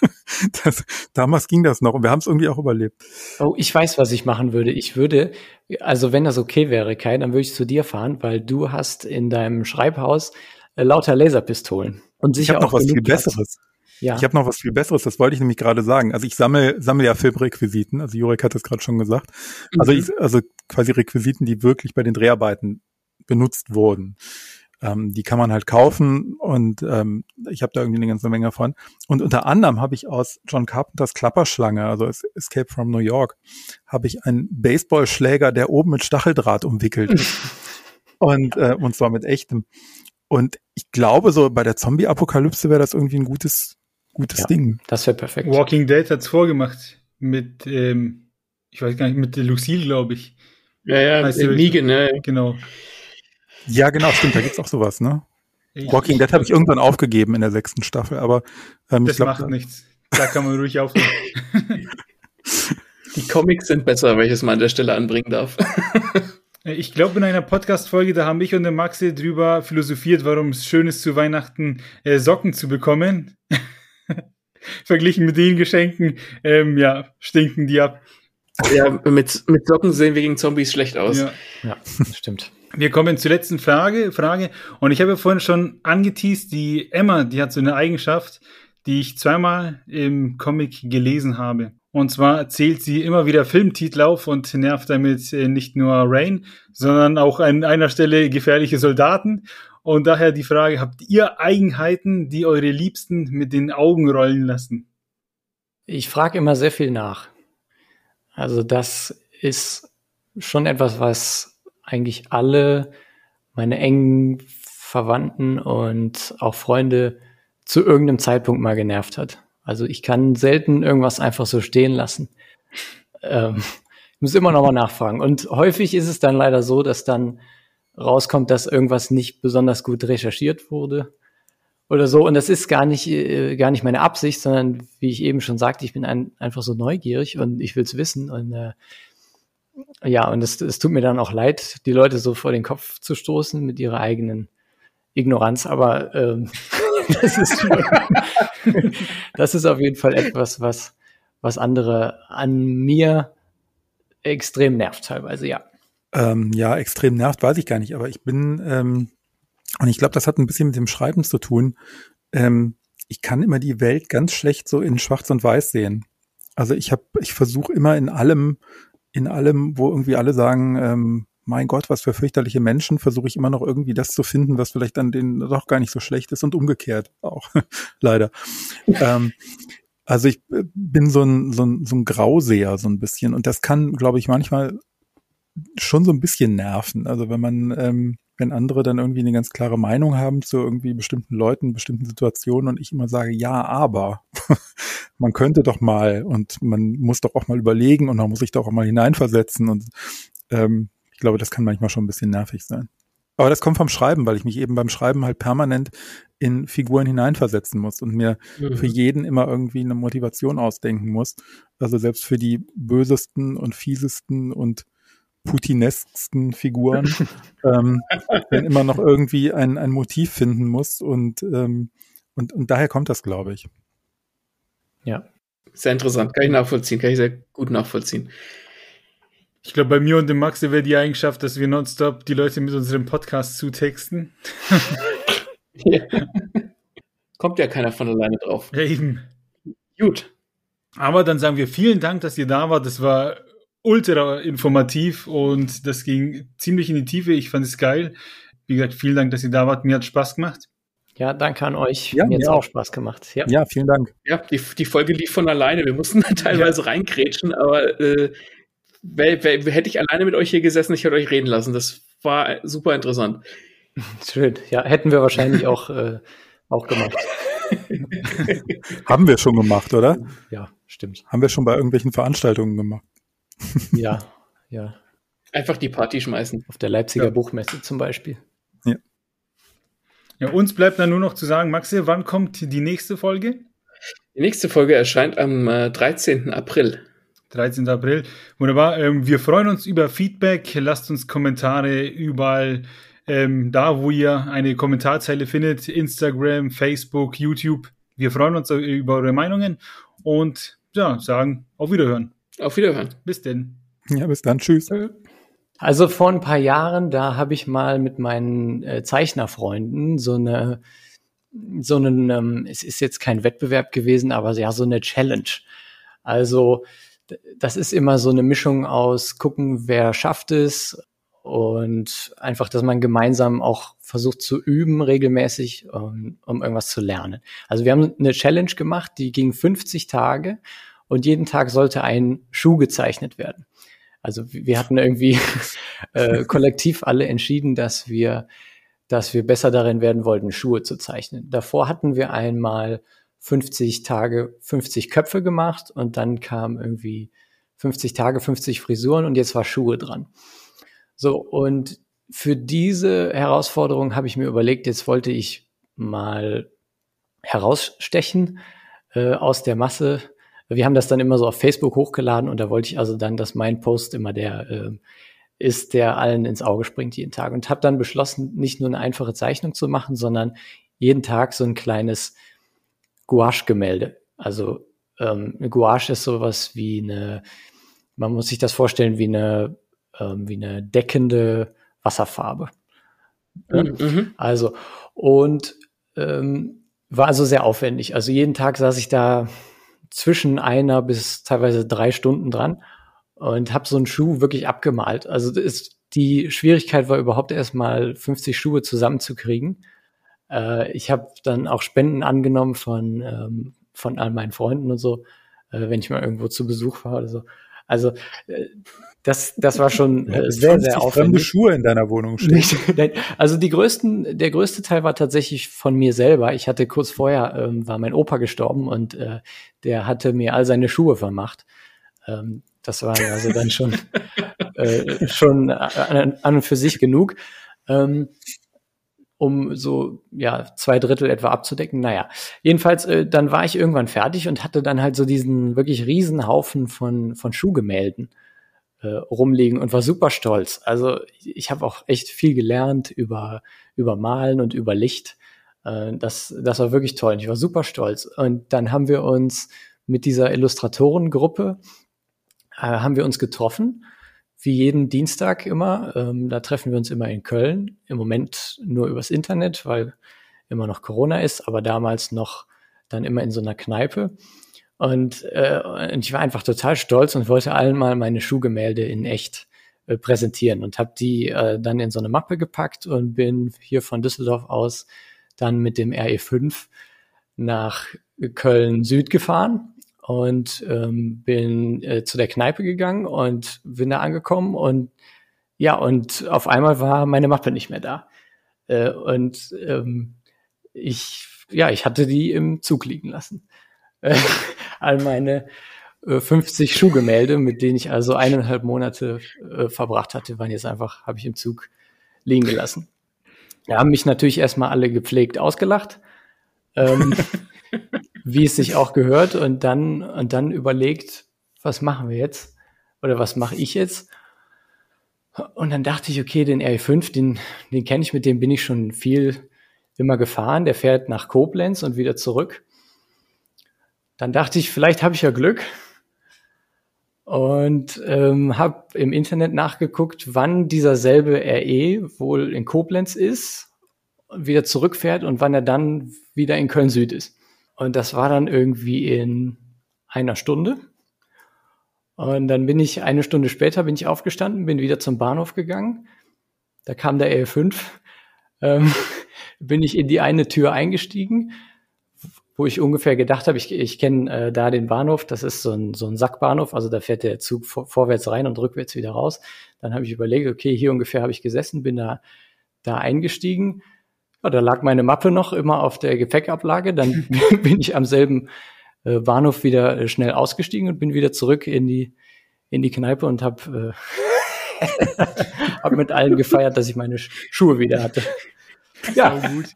[LAUGHS] das damals ging das noch und wir haben es irgendwie auch überlebt. Oh, ich weiß, was ich machen würde. Ich würde, also wenn das okay wäre, Kai, dann würde ich zu dir fahren, weil du hast in deinem Schreibhaus äh, lauter Laserpistolen und sicher ich habe noch was viel Besseres. Ja. Ich habe noch was viel Besseres, das wollte ich nämlich gerade sagen. Also ich sammle sammle ja Filmrequisiten, also Jurek hat das gerade schon gesagt. Also mhm. ich, also quasi Requisiten, die wirklich bei den Dreharbeiten benutzt wurden. Ähm, die kann man halt kaufen und ähm, ich habe da irgendwie eine ganze Menge von. Und unter anderem habe ich aus John Carpenters Klapperschlange, also Escape from New York, habe ich einen Baseballschläger, der oben mit Stacheldraht umwickelt ist. [LAUGHS] und, äh, und zwar mit echtem. Und ich glaube, so bei der Zombie-Apokalypse wäre das irgendwie ein gutes, gutes ja, Ding. Das wäre perfekt. Walking Dead hat's vorgemacht mit, ähm, ich weiß gar nicht, mit Lucille, glaube ich. Ja, ja, heißt Negan, ne? Genau. Ja, genau, stimmt, da gibt's auch sowas, ne? Ich, Walking Dead habe ich irgendwann aufgegeben in der sechsten Staffel, aber ähm, das glaub, macht nichts. Da kann man ruhig aufhören. Die Comics sind besser, welches man an der Stelle anbringen darf. [LAUGHS] Ich glaube, in einer Podcast-Folge, da haben ich und der Maxi drüber philosophiert, warum es schön ist, zu Weihnachten äh, Socken zu bekommen. [LAUGHS] Verglichen mit den Geschenken, ähm, ja, stinken die ab. Ja, mit, mit Socken sehen wir gegen Zombies schlecht aus. Ja, ja [LAUGHS] stimmt. Wir kommen zur letzten Frage, Frage. Und ich habe ja vorhin schon angeteased, die Emma, die hat so eine Eigenschaft, die ich zweimal im Comic gelesen habe. Und zwar zählt sie immer wieder Filmtitel auf und nervt damit äh, nicht nur Rain, sondern auch an einer Stelle gefährliche Soldaten. Und daher die Frage, habt ihr Eigenheiten, die eure Liebsten mit den Augen rollen lassen? Ich frage immer sehr viel nach. Also das ist schon etwas, was eigentlich alle meine engen Verwandten und auch Freunde zu irgendeinem Zeitpunkt mal genervt hat. Also ich kann selten irgendwas einfach so stehen lassen. Ähm, ich muss immer noch mal nachfragen. Und häufig ist es dann leider so, dass dann rauskommt, dass irgendwas nicht besonders gut recherchiert wurde oder so. Und das ist gar nicht, äh, gar nicht meine Absicht, sondern wie ich eben schon sagte, ich bin ein, einfach so neugierig und ich will es wissen. Und äh, ja, und es, es tut mir dann auch leid, die Leute so vor den Kopf zu stoßen mit ihrer eigenen Ignoranz, aber ähm, [LAUGHS] das, ist [LAUGHS] das ist auf jeden Fall etwas, was, was andere an mir extrem nervt teilweise, ja. Ähm, ja, extrem nervt, weiß ich gar nicht, aber ich bin, ähm, und ich glaube, das hat ein bisschen mit dem Schreiben zu tun. Ähm, ich kann immer die Welt ganz schlecht so in Schwarz und Weiß sehen. Also ich habe, ich versuche immer in allem in allem, wo irgendwie alle sagen, ähm, mein Gott, was für fürchterliche Menschen, versuche ich immer noch irgendwie das zu finden, was vielleicht an denen doch gar nicht so schlecht ist und umgekehrt auch, [LAUGHS] leider. ähm, also ich äh, bin so ein, so, ein, so ein Grauseher so ein bisschen und das kann, glaube ich, manchmal schon so ein bisschen nerven. Also wenn man, ähm, wenn andere dann irgendwie eine ganz klare Meinung haben zu irgendwie bestimmten Leuten, bestimmten Situationen und ich immer sage, ja, aber [LAUGHS] man könnte doch mal und man muss doch auch mal überlegen und man muss sich doch auch mal hineinversetzen und ähm, ich glaube, das kann manchmal schon ein bisschen nervig sein. Aber das kommt vom Schreiben, weil ich mich eben beim Schreiben halt permanent in Figuren hineinversetzen muss und mir mhm. für jeden immer irgendwie eine Motivation ausdenken muss. Also selbst für die bösesten und fiesesten und putinesksten Figuren [LAUGHS] ähm, dann immer noch irgendwie ein, ein Motiv finden muss und, ähm, und, und daher kommt das, glaube ich. Ja. Sehr interessant, kann ich nachvollziehen, kann ich sehr gut nachvollziehen. Ich glaube, bei mir und dem Max wäre die Eigenschaft, dass wir nonstop die Leute mit unserem Podcast zutexten. [LAUGHS] ja. Kommt ja keiner von alleine drauf. Ja, eben. Gut. Aber dann sagen wir vielen Dank, dass ihr da wart. Das war ultra informativ und das ging ziemlich in die Tiefe. Ich fand es geil. Wie gesagt, vielen Dank, dass ihr da wart. Mir hat Spaß gemacht. Ja, danke an euch. Ja, mir hat auch Spaß gemacht. Ja. ja, vielen Dank. Ja, die, die Folge lief von alleine. Wir mussten [LAUGHS] teilweise ja. reingrätschen, aber äh, wer, wer, hätte ich alleine mit euch hier gesessen, ich hätte euch reden lassen. Das war super interessant. [LAUGHS] Schön. Ja, hätten wir wahrscheinlich auch, äh, auch gemacht. [LAUGHS] Haben wir schon gemacht, oder? Ja, stimmt. Haben wir schon bei irgendwelchen Veranstaltungen gemacht. Ja, ja. Einfach die Party schmeißen. Auf der Leipziger ja. Buchmesse zum Beispiel. Ja. Ja, uns bleibt dann nur noch zu sagen, Maxi, wann kommt die nächste Folge? Die nächste Folge erscheint am äh, 13. April. 13. April. Wunderbar. Ähm, wir freuen uns über Feedback. Lasst uns Kommentare überall ähm, da, wo ihr eine Kommentarzeile findet. Instagram, Facebook, YouTube. Wir freuen uns über eure Meinungen und ja, sagen auf Wiederhören. Auf Wiederhören. Bis denn. Ja, bis dann. Tschüss. Also vor ein paar Jahren, da habe ich mal mit meinen äh, Zeichnerfreunden so eine, so einen, ähm, es ist jetzt kein Wettbewerb gewesen, aber ja, so eine Challenge. Also das ist immer so eine Mischung aus gucken, wer schafft es und einfach, dass man gemeinsam auch versucht zu üben regelmäßig, um, um irgendwas zu lernen. Also wir haben eine Challenge gemacht, die ging 50 Tage und jeden Tag sollte ein Schuh gezeichnet werden. Also wir hatten irgendwie [LAUGHS] äh, kollektiv alle entschieden, dass wir, dass wir besser darin werden wollten, Schuhe zu zeichnen. Davor hatten wir einmal 50 Tage, 50 Köpfe gemacht und dann kam irgendwie 50 Tage, 50 Frisuren und jetzt war Schuhe dran. So, und für diese Herausforderung habe ich mir überlegt, jetzt wollte ich mal herausstechen äh, aus der Masse wir haben das dann immer so auf Facebook hochgeladen und da wollte ich also dann, dass mein Post immer der äh, ist, der allen ins Auge springt jeden Tag. Und habe dann beschlossen, nicht nur eine einfache Zeichnung zu machen, sondern jeden Tag so ein kleines Gouache-Gemälde. Also ähm, eine Gouache ist sowas wie eine, man muss sich das vorstellen wie eine, ähm, wie eine deckende Wasserfarbe. Mhm. mhm. Also, und ähm, war also sehr aufwendig. Also jeden Tag saß ich da zwischen einer bis teilweise drei Stunden dran und habe so einen Schuh wirklich abgemalt. Also ist, die Schwierigkeit war überhaupt erstmal 50 Schuhe zusammenzukriegen. Äh, ich habe dann auch Spenden angenommen von, ähm, von all meinen Freunden und so, äh, wenn ich mal irgendwo zu Besuch war oder so. Also äh, das, das war schon äh, sehr, sehr aufwendig. fremde Schuhe in deiner Wohnung stehen. [LAUGHS] also die größten, der größte Teil war tatsächlich von mir selber. Ich hatte kurz vorher, ähm, war mein Opa gestorben und äh, der hatte mir all seine Schuhe vermacht. Ähm, das war also dann schon, [LAUGHS] äh, schon an, an und für sich genug. Ähm, um so ja zwei Drittel etwa abzudecken. Naja, jedenfalls äh, dann war ich irgendwann fertig und hatte dann halt so diesen wirklich riesen Haufen von von Schuhgemälden äh, rumliegen und war super stolz. Also ich habe auch echt viel gelernt über über Malen und über Licht. Äh, das das war wirklich toll. Und ich war super stolz. Und dann haben wir uns mit dieser Illustratorengruppe äh, haben wir uns getroffen wie jeden Dienstag immer. Ähm, da treffen wir uns immer in Köln. Im Moment nur übers Internet, weil immer noch Corona ist, aber damals noch dann immer in so einer Kneipe. Und, äh, und ich war einfach total stolz und wollte allen mal meine Schuhgemälde in echt äh, präsentieren und habe die äh, dann in so eine Mappe gepackt und bin hier von Düsseldorf aus dann mit dem RE5 nach Köln Süd gefahren und ähm, bin äh, zu der Kneipe gegangen und bin da angekommen und ja, und auf einmal war meine Mappe nicht mehr da. Äh, und ähm, ich, ja, ich hatte die im Zug liegen lassen. [LAUGHS] Äh, all meine äh, 50 Schuhgemälde, mit denen ich also eineinhalb Monate äh, verbracht hatte, waren jetzt einfach, habe ich im Zug liegen gelassen. Da haben mich natürlich erstmal alle gepflegt ausgelacht. Ähm, [LAUGHS] wie es sich auch gehört und dann, und dann überlegt, was machen wir jetzt? Oder was mache ich jetzt? Und dann dachte ich, okay, den RE5, den, den kenne ich, mit dem bin ich schon viel immer gefahren. Der fährt nach Koblenz und wieder zurück. Dann dachte ich, vielleicht habe ich ja Glück und ähm, habe im Internet nachgeguckt, wann dieser selbe RE wohl in Koblenz ist, wieder zurückfährt und wann er dann wieder in Köln Süd ist. Und das war dann irgendwie in einer Stunde. Und dann bin ich eine Stunde später bin ich aufgestanden, bin wieder zum Bahnhof gegangen. Da kam der L5. Ähm, [LAUGHS] bin ich in die eine Tür eingestiegen, wo ich ungefähr gedacht habe, ich, ich kenne äh, da den Bahnhof, das ist so ein, so ein Sackbahnhof, also da fährt der Zug vor, vorwärts rein und rückwärts wieder raus. Dann habe ich überlegt, okay, hier ungefähr habe ich gesessen, bin da, da eingestiegen, ja, da lag meine Mappe noch immer auf der Gepäckablage. Dann [LAUGHS] [LAUGHS] bin ich am selben äh, Bahnhof wieder äh, schnell ausgestiegen und bin wieder zurück in die in die Kneipe und habe äh, [LAUGHS] hab mit allen gefeiert, dass ich meine Schuhe wieder hatte. [LAUGHS] Ja, gut.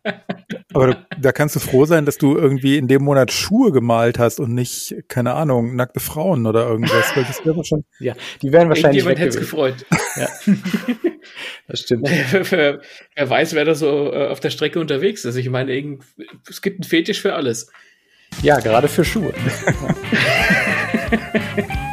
Aber du, da kannst du froh sein, dass du irgendwie in dem Monat Schuhe gemalt hast und nicht, keine Ahnung, nackte Frauen oder irgendwas. Weil das wäre schon. ja, die wären wahrscheinlich weg hätte es gefreut. Ja. [LAUGHS] Das stimmt. wer, wer weiß, wer da so äh, auf der Strecke unterwegs ist. Ich meine, irgend, es gibt einen Fetisch für alles. Ja, gerade für Schuhe. [LAUGHS]